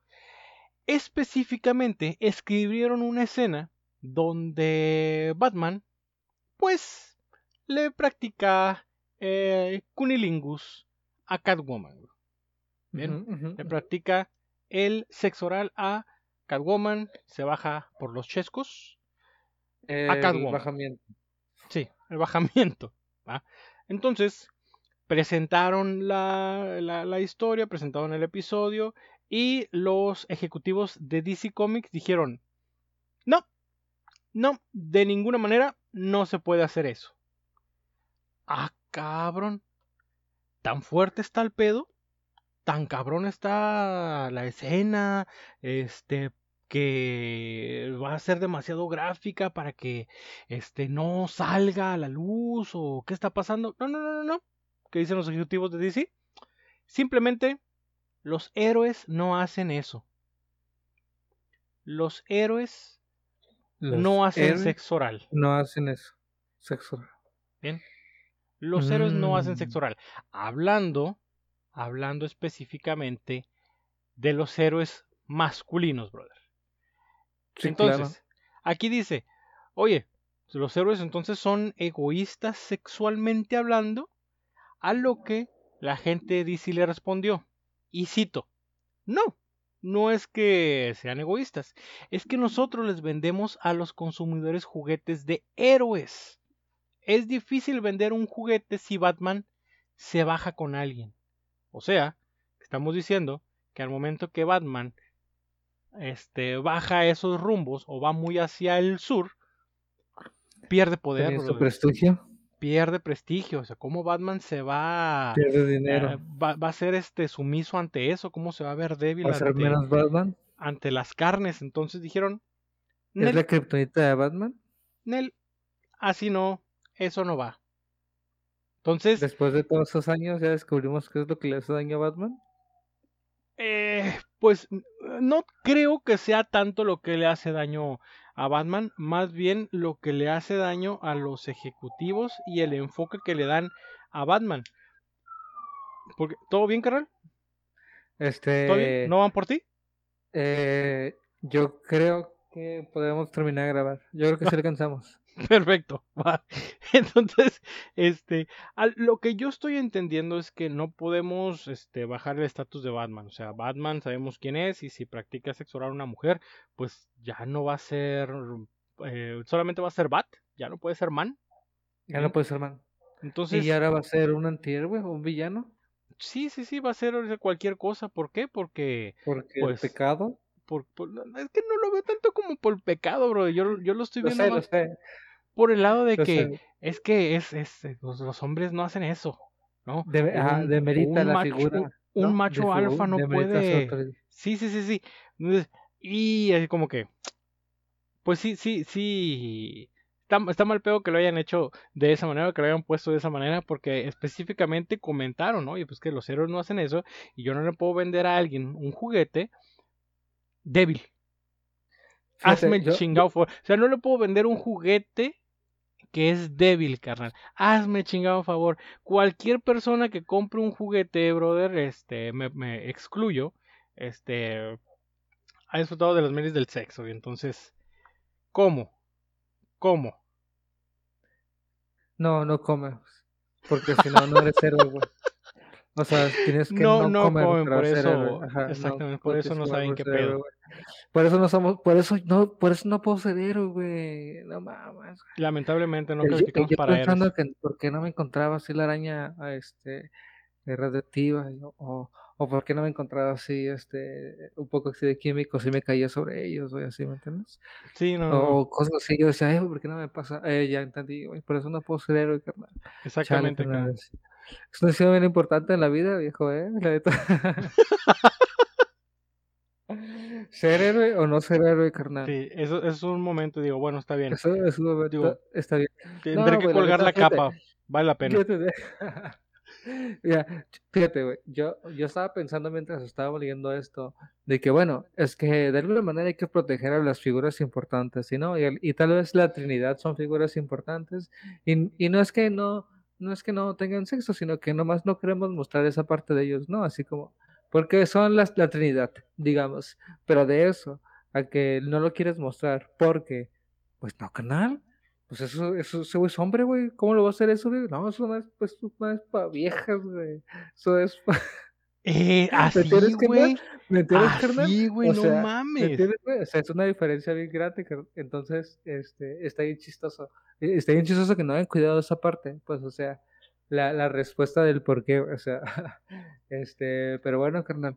Específicamente escribieron una escena donde Batman, pues, le practica eh, cunilingus a Catwoman. ujú, Le practica el sexo oral a Catwoman, se baja por los chescos. El Catwoman. bajamiento. Sí, el bajamiento. ¿va? Entonces, presentaron la, la, la historia, presentaron el episodio y los ejecutivos de DC Comics dijeron, no, no, de ninguna manera no se puede hacer eso. Ah, cabrón. ¿Tan fuerte está el pedo? ¿Tan cabrón está la escena? Este, que va a ser demasiado gráfica para que este no salga a la luz o qué está pasando. No, no, no, no, no. ¿Qué dicen los ejecutivos de DC? Simplemente los héroes no hacen eso. Los héroes Los no hacen héroes sexo oral. No hacen eso. Sexo oral. Bien. Los héroes no hacen Mm. sexo oral. Hablando, hablando específicamente de los héroes masculinos, brother. Sí, entonces, claro. aquí dice, oye, los héroes entonces son egoístas sexualmente hablando, a lo que la gente de DC le respondió, y cito, no, no es que sean egoístas, es que nosotros les vendemos a los consumidores juguetes de héroes. Es difícil vender un juguete si Batman se baja con alguien. O sea, estamos diciendo que al momento que Batman este, baja esos rumbos o va muy hacia el sur, pierde poder, Tenía su brother, prestigio. Pierde prestigio. O sea, ¿cómo Batman se va, Pierde eh, dinero. va, va a ser este sumiso ante eso? ¿Cómo se va a ver débil Va a ser ante, menos Batman. ante las carnes? Entonces dijeron, ¿Es Nel, la kriptonita de Batman? Nel, así no, eso no va. Entonces, Después de todos esos años ya descubrimos qué es lo que le hace daño a Batman. Eh, pues no creo que sea tanto lo que le hace daño a Batman, más bien lo que le hace daño a los ejecutivos y el enfoque que le dan a Batman. Porque, ¿Todo bien, carnal? ¿Todo Este, bien? ¿No van por ti? eh, yo creo que podemos terminar de grabar. Yo creo que sí alcanzamos. Perfecto. Entonces, este, lo que yo estoy entendiendo es que no podemos este, bajar el estatus de Batman. O sea, Batman sabemos quién es y si practica sexo oral a una mujer, pues ya no va a ser, eh, solamente va a ser Bat, ya no puede ser Man. Ya no puede ser man. Entonces, Y ahora va a ser un antihéroe, un villano, sí, sí, sí, va a ser o cualquier cosa. ¿Por qué? Porque, porque Pues, el pecado. Por, es que no lo veo tanto como por pecado, bro. Yo, yo lo estoy Lo viendo lo sé, por el lado de lo que sé. es que es, es eh, los, los hombres no hacen eso, ¿no? Ajá, Un- demerita un la macho- figura. un- macho De alfa no puede-. Sí, sí, sí, sí. Y es como que, pues sí, sí, sí. Está, está mal pedo que lo hayan hecho de esa manera, que lo hayan puesto de esa manera, porque específicamente comentaron, ¿no? Oye, pues que los héroes no hacen eso, y yo no le puedo vender a alguien un juguete débil. Fíjate, Hazme el yo- chingado favor. O sea, no le puedo vender un juguete que es débil, carnal. Hazme chingado favor. Cualquier persona que compre un juguete, brother, este, me, me excluyo, este, ha disfrutado de las medias del sexo. Y entonces, ¿cómo? ¿Cómo? No, no comes. Porque si no, no eres héroe, güey. O sea, tienes que No, no, no comer comen, por eso-. Ajá, no, exactamente, por porque eso no saben por qué ser pedo. güey. Por eso no somos, por eso no, por eso no puedo ser héroe, güey. No mames. Lamentablemente no calificamos para pensando héroes. que por qué no me encontraba así la araña este eh, radioactiva o, o por qué no me encontraba así este un poco así de químicos y me caía sobre ellos güey así me entiendes Sí, no, no, o cosas así yo decía güey, por qué no me pasa eh, ya entendí güey por eso no puedo ser héroe carnal Chale, exactamente. carnal, carnal. Es una decisión bien importante en la vida viejo eh ser héroe o no ser héroe carnal Sí, eso, es un momento, digo, bueno, está bien. eso es un momento Digo, está bien Tendré que colgar la capa, vale la pena. Fíjate, de- Mira, fíjate, güey, yo, yo estaba pensando mientras estaba leyendo esto, de que bueno, es que de alguna manera hay que proteger a las figuras importantes, ¿sí, no? Y, el- y tal vez la Trinidad son figuras importantes, y, y no es que no, no es que no tengan sexo, sino que nomás no queremos mostrar esa parte de ellos, ¿no? Así como, porque son las, la Trinidad, digamos, pero de eso, a que no lo quieres mostrar, porque, pues no, canal. Pues eso, eso, güey es hombre, güey. ¿Cómo lo va a hacer eso, güey? No, eso no es, pues, no es para viejas, güey. Eso es pa... Eh, ¿Me así, entiendes, carnal? güey. ¿Me entiendes, carnal? Así, güey, no sea, ¿Me mames. entiendes, güey? O sea, es una diferencia bien grande. Entonces, este, está bien chistoso. Eh, Está bien chistoso que no hayan cuidado esa parte. Pues, o sea, la, la respuesta del por qué, o sea, este, pero bueno, carnal,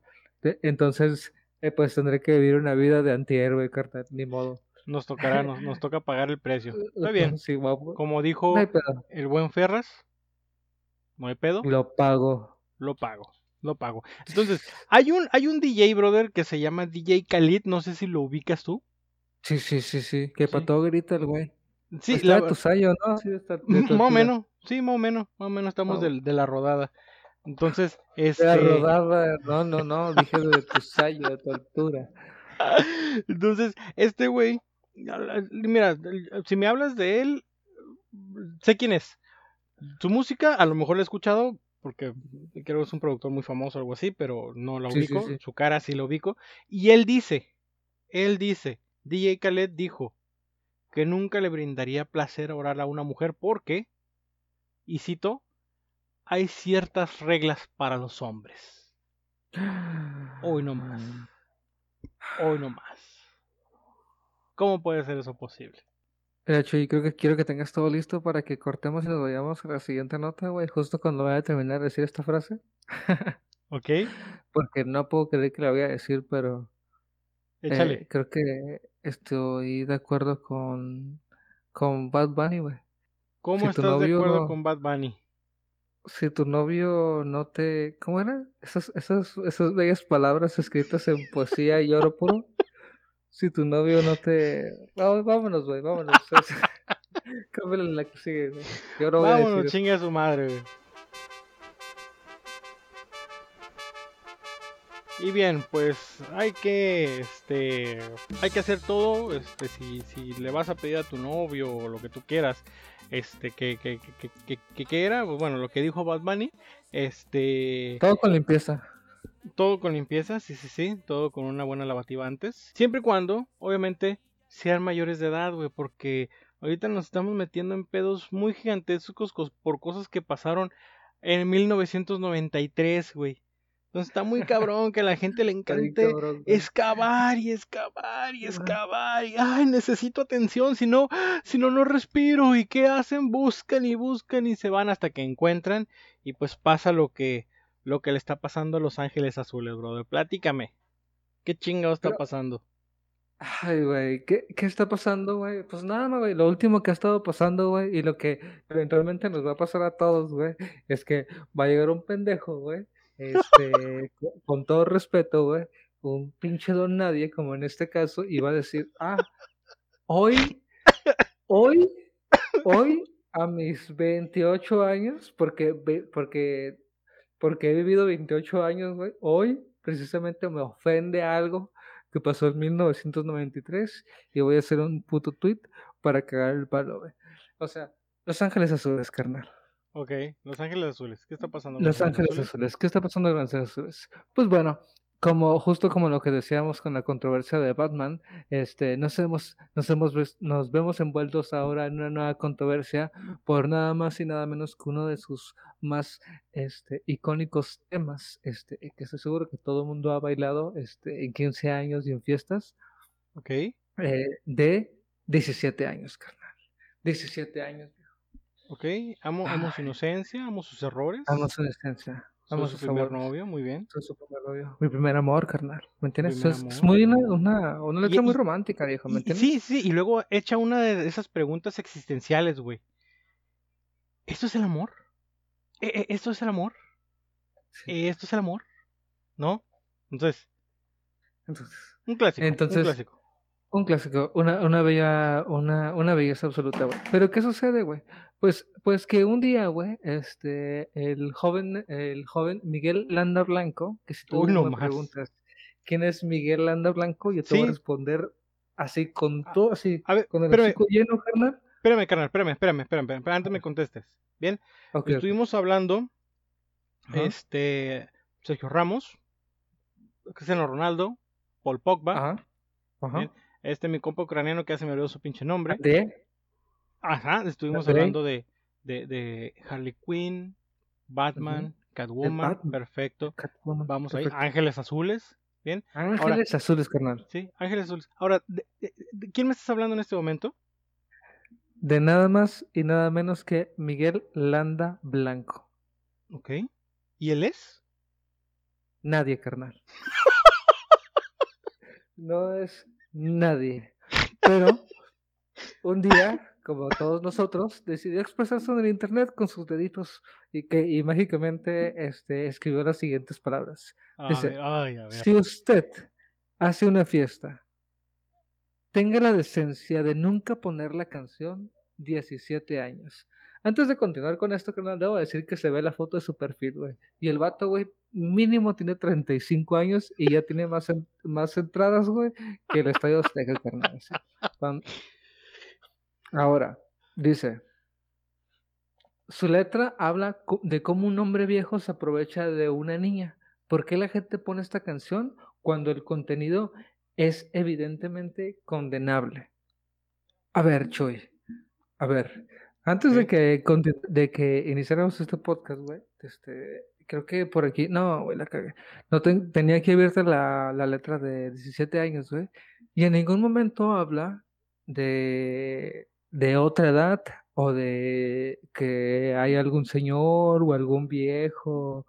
entonces, eh, pues tendré que vivir una vida de antihéroe, carnal, ni modo. Nos tocará, nos, nos toca pagar el precio. Está bien. Sí. Como dijo el buen Ferras, no hay pedo, Lo pago. lo pago, lo pago. Entonces, hay un, hay un DJ, brother, que se llama DJ Khalid, no sé si lo ubicas tú. Sí, sí, sí, sí, que Sí. para todo grita el güey. Sí, Está la de ver- tu sallo, ¿no? Sí, está de más o menos, sí, más o menos, más o menos estamos del- de, la rodada. Entonces, De la este, rodada, no, no, no, dije de tu sallo, de tu altura. entonces, este güey, mira, si me hablas de él, sé quién es. Su música, a lo mejor la he escuchado, porque creo que es un productor muy famoso o algo así, pero no Sí, sí, ubico. sí. Su cara sí la ubico. Y él dice, él dice, DJ Khaled dijo que nunca le brindaría placer orar a una mujer porque, y cito, hay ciertas reglas para los hombres. Hoy no más. Hoy no más. ¿Cómo puede ser eso posible? De hecho, y creo que quiero que tengas todo listo para que cortemos y nos vayamos a la siguiente nota, güey, justo cuando vaya a terminar de decir esta frase. ¿Ok? Porque no puedo creer que la voy a decir, pero Échale. eh, creo que estoy de acuerdo con, con Bad Bunny, güey. ¿Cómo si estás de acuerdo no- con Bad Bunny? Si tu novio no te... ¿Cómo era? Esas, esas, esas bellas palabras escritas en poesía y oro puro. Si tu novio no te... Vamos- vámonos, güey, vámonos. Cámbiale la que sigue, güey. Yo no voy a Vámonos, decir chingue a su madre, güey. Y bien, pues hay que, este, hay que hacer todo, este, si, si le vas a pedir a tu novio o lo que tú quieras, este, que, que, que, que, que- que quiera, pues bueno, lo que dijo Bad Bunny, este, Todo con limpieza. Todo con limpieza, sí, sí, sí, todo con una buena lavativa antes. Siempre y cuando, obviamente, sean mayores de edad, güey, porque ahorita nos estamos metiendo en pedos muy gigantescos cos- por cosas que pasaron en 1993, güey. Entonces está muy cabrón que a la gente le encante excavar y excavar y excavar y ay necesito atención si no si no no respiro y qué hacen buscan y buscan y se van hasta que encuentran y pues pasa lo que lo que le está pasando a Los Ángeles Azules brother. Platícame. Qué chingado está Pero- pasando Ay, güey, ¿qué, qué está pasando, güey? Pues nada, no, güey, lo último que ha estado pasando, güey, y lo que eventualmente nos va a pasar a todos, güey, es que va a llegar un pendejo, güey, este, co- con todo respeto, güey, un pinche don nadie, como en este caso, y va a decir, ah, hoy, hoy, hoy, a mis 28 años, porque, porque, porque he vivido 28 años, güey, hoy precisamente me ofende algo que pasó en 1993 y voy a hacer un puto tweet para cagar el palo, güey. O sea, Los Ángeles Azules, carnal. Ok, Los Ángeles Azules qué está pasando Los Ángeles Azules. ¿Qué está pasando en Los Ángeles Azules? Pues bueno, como justo como lo que decíamos con la controversia de Batman, este, nos hemos, nos hemos, nos vemos envueltos ahora en una nueva controversia por nada más y nada menos que uno de sus más, este, icónicos temas, este, que estoy seguro que todo el mundo ha bailado, este, en 15 años y en fiestas, ok eh, de 17 años, carnal. 17 años. ok amo amo su inocencia amo sus errores Amo su inocencia. Amo su primer novio muy bien Soy su primer novio. Mi primer amor, carnal. ¿Me entiendes? Es, muy una, una, una letra Y- muy romántica, viejo. ¿Me Y- y entiendes? sí, sí, y luego echa una de esas preguntas existenciales, güey. ¿Esto es el amor? ¿E- e- ¿Esto es el amor? Sí. ¿E- ¿Esto es el amor? ¿No? Entonces, Entonces, un clásico. Entonces- un clásico. Un clásico, una, una bella, una, una belleza absoluta, güey. Pero ¿qué sucede, güey? Pues, pues que un día, güey, este, el joven, el joven Miguel Landa Blanco, que si tú no me más. preguntas quién es Miguel Landa Blanco, yo te voy a responder así con Ah, todo, así, A ver, con el espérame, lleno, carnal. espérame, carnal, espérame, espérame, espérame, espérame, antes me contestes. Bien, Ok, ok. estuvimos hablando, Ajá. este, Sergio Ramos, Cristiano Ronaldo, Paul Pogba, Ajá. Ajá. Este mi compa ucraniano que hace me olvidó su pinche nombre. De, Ajá, estuvimos hablando de, de, de Harley Quinn, Batman, Catwoman, Batman. perfecto. Catwoman, Vamos ahí, perfecto. Ángeles Azules, bien, Ángeles azules, carnal. sí, Ángeles Azules. Ahora, ¿de, de- de quién me estás hablando en este momento? de nada más y nada menos que Miguel Landa Blanco. Ok. ¿Y él es? Nadie, carnal. No es nadie. Pero un día, como todos nosotros, decidió expresarse en el internet con sus deditos y que y mágicamente este, escribió las siguientes palabras. Dice, ver, ay. Si usted hace una fiesta, tenga la decencia de nunca poner la canción 17 años. Antes de continuar con esto, carnal, debo decir que se ve la foto de su perfil, güey. Y el vato, güey, mínimo tiene 35 años y ya tiene más, más entradas, güey, que el Estadio Azteca, carnal. Cuan- Ahora, dice, su letra habla de cómo un hombre viejo se aprovecha de una niña. ¿Por qué la gente pone esta canción cuando el contenido es evidentemente condenable? A ver, Choy, a ver, antes de que, de que iniciáramos este podcast, güey, este, creo que por aquí, no, güey, la cagué. No ten- tenía aquí abierta la, la letra de 17 años, güey, y en ningún momento habla de, de otra edad o de que hay algún señor o algún viejo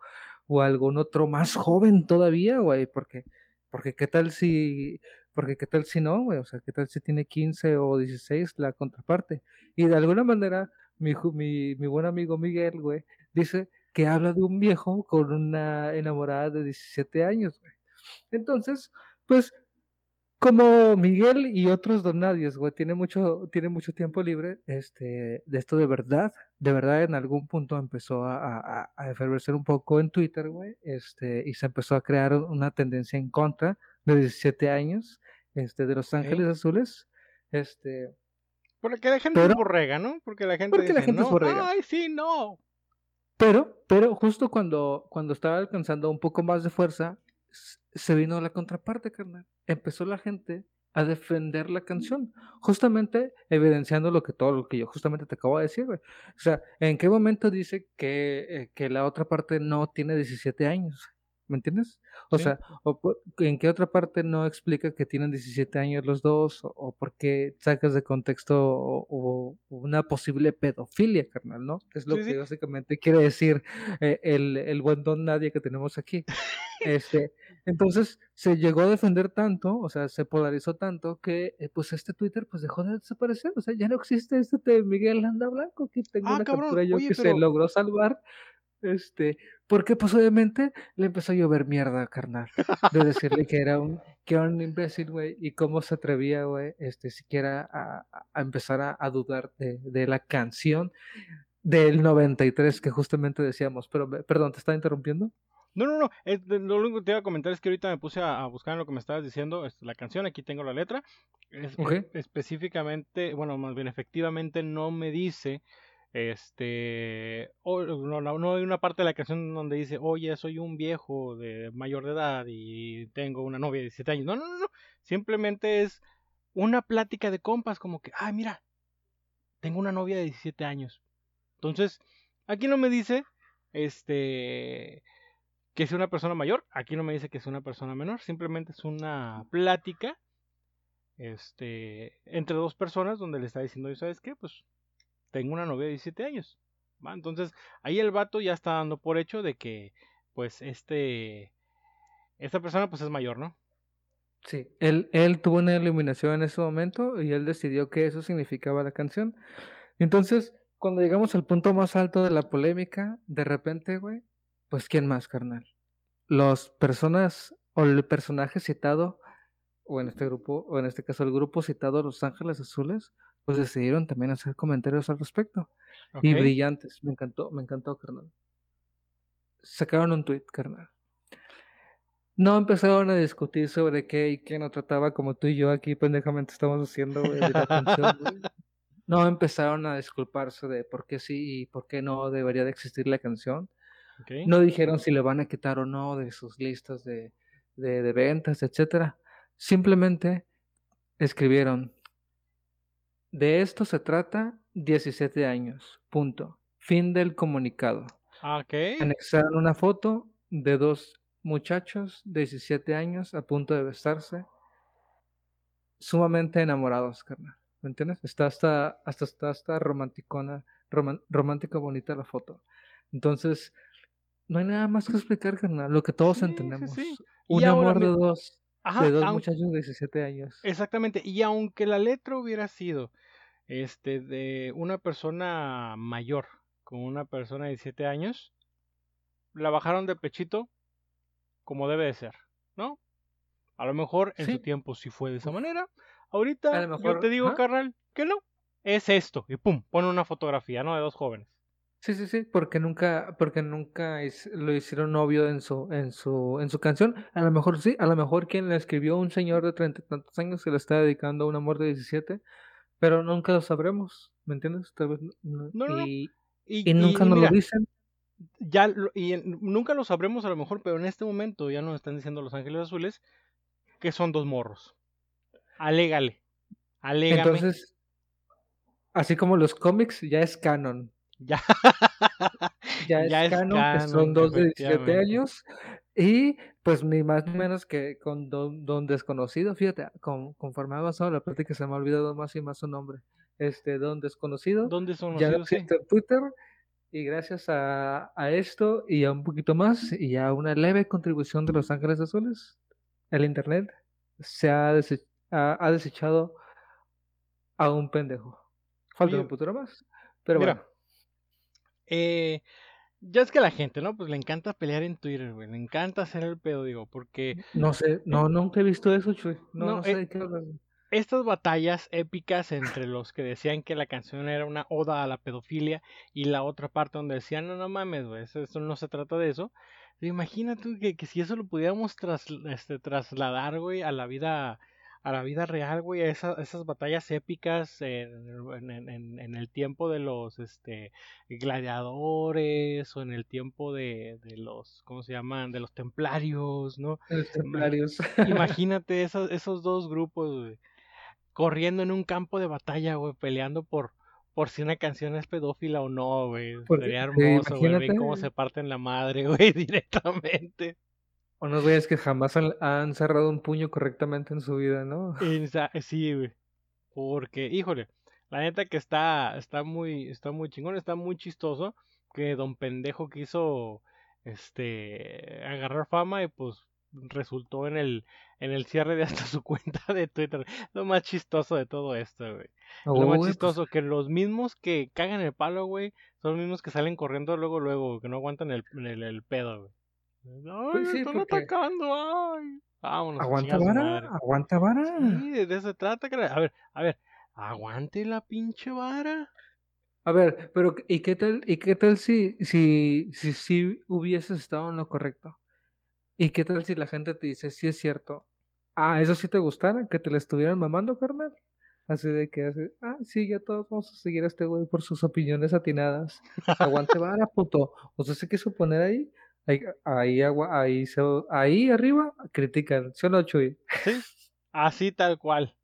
o algún otro más joven todavía, güey, porque, porque qué tal si, porque qué tal si no, güey, o sea, qué tal si tiene 15 o 16 la contraparte. Y de alguna manera, mi, mi, mi buen amigo Miguel, güey, dice que habla de un viejo con una enamorada de 17 años, güey. Entonces, pues, como Miguel y otros donadios, güey, tiene mucho, tiene mucho tiempo libre, este, de esto de verdad, de verdad en algún punto empezó a, a, a efervecer un poco en Twitter, güey, este, y se empezó a crear una tendencia en contra de 17 años, este, de Los Ángeles Azules, este, Porque la gente es Pero- borrega, ¿no? Porque la gente Porque la dice, gente es no, borrega. ay, sí, no. Pero, pero justo cuando, cuando estaba alcanzando un poco más de fuerza, se vino la contraparte, carnal. Empezó la gente a defender la canción, justamente evidenciando lo que todo lo que yo justamente te acabo de decir, güey. O sea, ¿en qué momento dice que, eh, que la otra parte no tiene 17 años? ¿Me entiendes? O Sí. sea, o ¿en qué otra parte no explica que tienen 17 años los dos? ¿O, o por qué sacas de contexto o, o una posible pedofilia, carnal, ¿no? Es lo Sí, que sí. básicamente quiere decir eh, el, el buen don nadie que tenemos aquí. Este, entonces se llegó a defender tanto, o sea, se polarizó tanto que eh, pues este Twitter pues dejó de desaparecer, o sea, ya no existe este de Miguel Landa Blanco, aquí tengo Ah, una cabrón, captura yo oye, que se logró salvar, este, porque pues obviamente le empezó a llover mierda, carnal, de decirle que era un, que era un imbécil, güey, y cómo se atrevía, güey, este, siquiera a, a- empezar a, a dudar de, de la canción del 93 que justamente decíamos, pero perdón, ¿te estaba interrumpiendo? No, no, no. es de- lo único que te iba a comentar es que ahorita me puse a, a buscar lo que me estabas diciendo, este, la canción, aquí tengo la letra. Es- Ok. es- específicamente, bueno, más bien efectivamente no me dice, este, o- no, hay una parte de la canción donde dice, oye, soy un viejo de mayor de edad y tengo una novia de 17 años. No, no, no, no. Simplemente es una plática de compas, como que, ah, mira, tengo una novia de 17 años. Entonces, aquí no me dice, este, que sea una persona mayor, aquí no me dice que sea una persona menor, simplemente es una plática, este, entre dos personas donde le está diciendo, ¿y sabes qué? Pues tengo una novia de 17 años. ¿va? Entonces, ahí el vato ya está dando por hecho de que, pues, este, esta persona, pues, es mayor, ¿no? Sí, él, él tuvo una iluminación en ese momento y él decidió que eso significaba la canción. Entonces, cuando llegamos al punto más alto de la polémica, de repente, güey, pues ¿quién más, carnal? Las personas o el personaje citado, o en este grupo, o en este caso el grupo citado Los Ángeles Azules, pues decidieron también hacer comentarios al respecto. Y brillantes, me encantó, me encantó, carnal. Sacaron un tweet, carnal. No empezaron a discutir sobre qué y qué no trataba como tú y yo aquí pendejamente estamos haciendo, de la canción. No empezaron a disculparse de por qué sí y por qué no debería de existir la canción. No dijeron si le van a quitar o no de sus listas de, de, de ventas, etcétera. Simplemente escribieron, de esto se trata 17 años, punto. Fin del comunicado. Ah, ok. Anexaron una foto de dos muchachos de 17 años a punto de besarse, sumamente enamorados, carnal. ¿me entiendes? Está hasta, hasta, está hasta romanticona, roman- romántica, bonita la foto. Entonces, no hay nada más que explicar, carnal, lo que todos Sí, entendemos. sí. Un amor de dos, Ajá, de dos muchachos de 17 años. exactamente. Y aunque la letra hubiera sido este de una persona mayor con una persona de 17 años, la bajaron de pechito como debe de ser, ¿no? A lo mejor en su tiempo sí fue de esa manera. Ahorita yo te digo, carnal, que no. Es esto. Y pum, pone una fotografía, ¿no? De dos jóvenes. Sí, sí, sí, porque nunca, porque nunca es- lo hicieron novio en su, en su, en su canción. A lo mejor sí, a lo mejor quien le escribió un señor de treinta y tantos años que le está dedicando a un amor de 17, pero nunca lo sabremos, ¿me entiendes? Tal vez no- No, no, no. y, Y, y y- nunca y nos mira, lo dicen. ya lo- y en- nunca lo sabremos a lo mejor, pero en este momento ya nos están diciendo Los Ángeles Azules que son dos morros. Alégale. Alégame. Entonces, así como los cómics, ya es canon. ya. Ya es, Ya es canon que son canon, dos de 17 efectivamente. años. Y pues ni más ni menos que con Don, Don Desconocido, fíjate, con, conforme ha avanzado la plática se me ha olvidado más y más su nombre. Este Don Desconocido ¿Dónde son ya? Sí. en Twitter. Y gracias a, a esto y a un poquito más y a una leve contribución de Los Ángeles Azules, el Internet se ha, dese- ha, ha desechado a un pendejo. Falta Oye, un putero más. Pero mira, bueno, Eh, ya es que a la gente, ¿no? Pues le encanta pelear en Twitter, güey. Le encanta hacer el pedo, digo, porque no sé, no, nunca he visto eso, Chuy. No, no, no sé eh, de qué hablas. estas batallas épicas entre los que decían que la canción era una oda a la pedofilia y la otra parte donde decían, no, no mames, güey, eso, eso no se trata de eso. Imagínate que, que si eso lo pudiéramos tras, este, trasladar, güey, a la vida a la vida real, güey, a esa- esas batallas épicas en, en- en- en- en el tiempo de los este gladiadores o en el tiempo de, de los, ¿cómo se llaman? De los templarios, ¿no? Los templarios. Imagínate esos, esos dos grupos, güey, corriendo en un campo de batalla, güey, peleando por, por si una canción es pedófila o no, güey. Sería hermoso, güey, cómo se parten la madre, güey, directamente. Unos güeyes que jamás han, han cerrado un puño correctamente en su vida, ¿no? Sí, güey. Porque, híjole, la neta que está, está muy, está muy chingón, está muy chistoso que Don Pendejo quiso, este, agarrar fama y pues resultó en el, en el cierre de hasta su cuenta de Twitter. Lo más chistoso de todo esto, güey. Lo más pues, chistoso, que los mismos que cagan el palo, güey, son los mismos que salen corriendo luego, luego, que no aguantan el, el, el pedo, güey. Ay, pues me sí, están porque atacando, ay. Vámonos, aguanta vara, aguanta vara. Sí, de eso se trata. A ver, a ver, aguante la pinche vara. A ver, pero ¿y qué tal, y qué tal si, si, si, si hubieses estado en lo correcto? ¿Y qué tal si la gente te dice, sí es cierto? Ah, ¿eso sí te gustara? ¿Que te la estuvieran mamando, carnal? Así de que, así, ah, sí, ya todos vamos a seguir a este güey por sus opiniones atinadas. Aguante vara, puto. O sea, se quiso poner ahí, ahí, ahí, agua, ahí, ahí arriba, critican. ¿Sí o no, Chuy? Sí, así tal cual.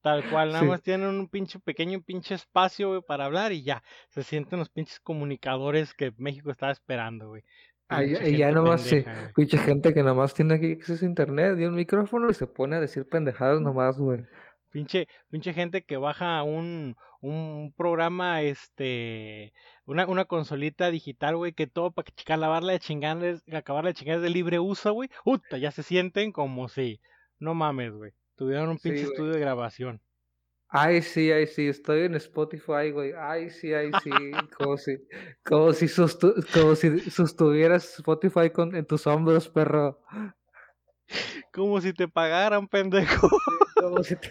Tal cual, nada Sí. más tienen un pinche pequeño pinche espacio, güey, para hablar y ya. Se sienten los pinches comunicadores que México estaba esperando, güey. Ahí- Pinche y ya nomás, sí, pendeja, güey. pinche gente que nomás tiene aquí acceso a internet y un micrófono y se pone a decir pendejadas nomás, güey. Pinche, pinche gente que baja un, un programa, este, una, una consolita digital, güey, que todo para acabarla de chingar, es- acabarla de chingar es de libre uso, güey. Puta, ya se sienten como si, no mames, güey, tuvieron un pinche Sí, estudio de grabación. Ay, sí, ay, sí, estoy en Spotify, güey. Ay, sí, ay, sí, como si, como si, sostu- como si sostuvieras Spotify con, en tus hombros, perro. Como si te pagaran, pendejo. Si te...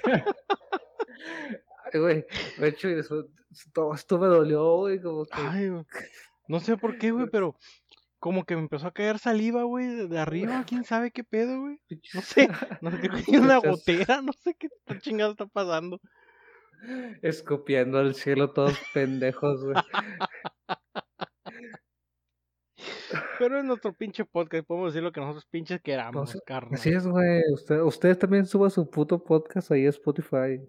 Ay, güey, de hecho, eso, todo esto me dolió, güey, como que... Ay, güey, no sé por qué, güey, pero como que me empezó a caer saliva, güey, de- arriba, quién sabe qué pedo, güey. No sé, no sé, que una gotera, no sé qué chingado está pasando. Escupiendo al cielo todos pendejos, güey. Pero es nuestro pinche podcast, podemos decir lo que nosotros pinches queramos, Entonces, carnal. Así es, güey. Usted, ustedes también suban su puto podcast ahí a Spotify.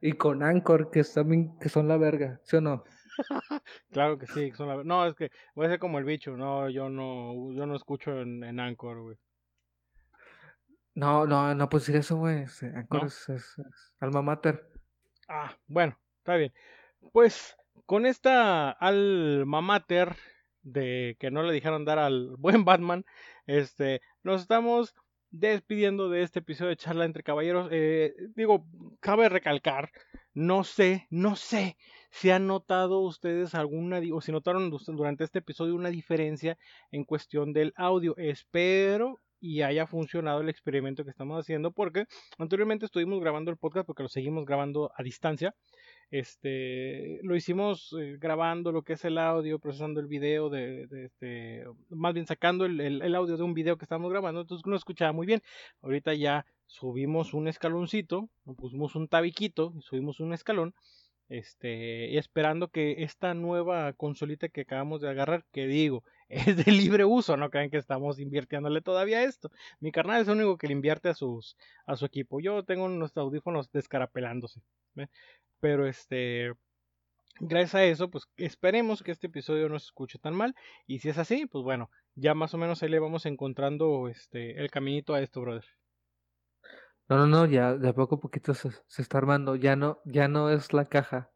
Y con Anchor, que, también, que son la verga, ¿sí o no? Claro que sí, son la- No, es que voy a ser como el bicho, no, yo no, yo no escucho en, en Anchor, güey. No, no, no puedes decir eso, güey. este, Anchor ¿No? es, es- es alma mater. Ah, bueno, está bien. Pues con esta alma mater de que no le dijeron dar al buen Batman, este, nos estamos despidiendo de este episodio de charla entre caballeros. Eh, digo, cabe recalcar, no sé, no sé si han notado ustedes alguna, o si notaron durante este episodio una diferencia en cuestión del audio. Espero y haya funcionado el experimento que estamos haciendo porque anteriormente estuvimos grabando el podcast porque lo seguimos grabando a distancia este, lo hicimos eh, grabando lo que es el audio, procesando el video, de, este, más bien sacando el, audio de un video que estábamos grabando, entonces no escuchaba muy bien. Ahorita ya subimos un escaloncito, pusimos un tabiquito, subimos un escalón, este, esperando que esta nueva consolita que acabamos de agarrar, que digo, es de libre uso, no crean que estamos invirtiéndole todavía esto. Mi carnal es el único que le invierte a sus a su equipo. Yo tengo unos audífonos descarapelándose. Pero este, gracias a eso, pues esperemos que este episodio no se escuche tan mal. Y si es así, pues bueno, ya más o menos ahí le vamos encontrando este, el caminito a esto, brother. No, no, no, ya de a poco a poquito se, está armando. Ya no, ya no es la caja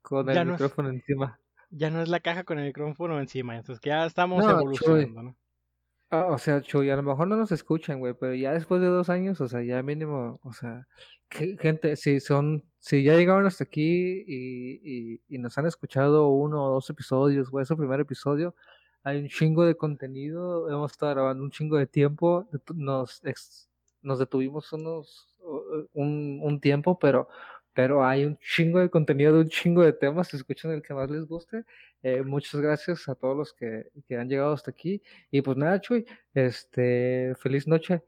con el micrófono encima. Ya no es la caja con el micrófono encima, entonces que ya estamos evolucionando, ¿no? Ah, o sea, Chuy, a lo mejor no nos escuchan, güey, pero ya después de dos años, o sea, ya mínimo, o sea, gente, si son, si ya llegaron hasta aquí y, y, nos han escuchado uno o dos episodios, güey, ese primer episodio, hay un chingo de contenido, hemos estado grabando un chingo de tiempo, nos, nos detuvimos unos, un, un tiempo, pero pero hay un chingo de contenido de un chingo de temas, escuchen el que más les guste. Eh, muchas gracias a todos los que, que, han llegado hasta aquí. Y pues nada, Chuy, este, feliz noche.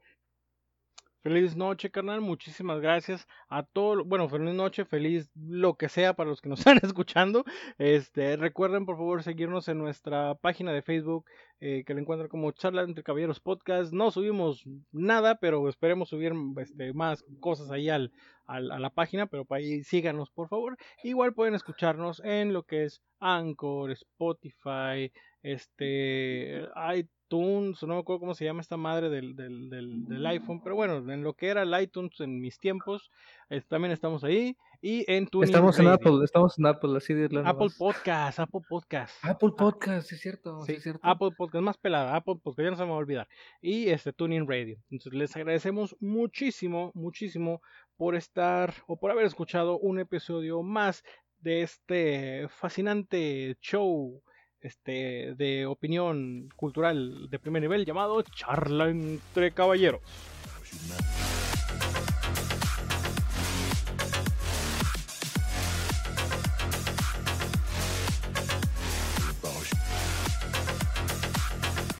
Feliz noche, carnal. Muchísimas gracias a todos. Bueno, feliz noche, feliz lo que sea para los que nos están escuchando. Este, recuerden por favor seguirnos en nuestra página de Facebook, eh, que lo encuentran como Charla entre Caballeros Podcast. No subimos nada, pero esperemos subir este, más cosas ahí al, a la página, pero para ahí síganos por favor. Igual pueden escucharnos en lo que es Anchor, Spotify, este, iTunes, no me acuerdo cómo se llama esta madre del, del, del, iPhone, pero bueno, en lo que era el iTunes en mis tiempos, también estamos ahí. Y en tu Estamos en Apple, estamos en Apple, así de Apple Podcast, Apple Podcast. Apple Podcast, es cierto, sí, es cierto. Apple Podcast, más pelada, Apple Podcast, ya no se me va a olvidar. Y este Tuning Radio. Entonces les agradecemos muchísimo, muchísimo por estar o por haber escuchado un episodio más de este fascinante show este, de opinión cultural de primer nivel llamado Charla entre Caballeros.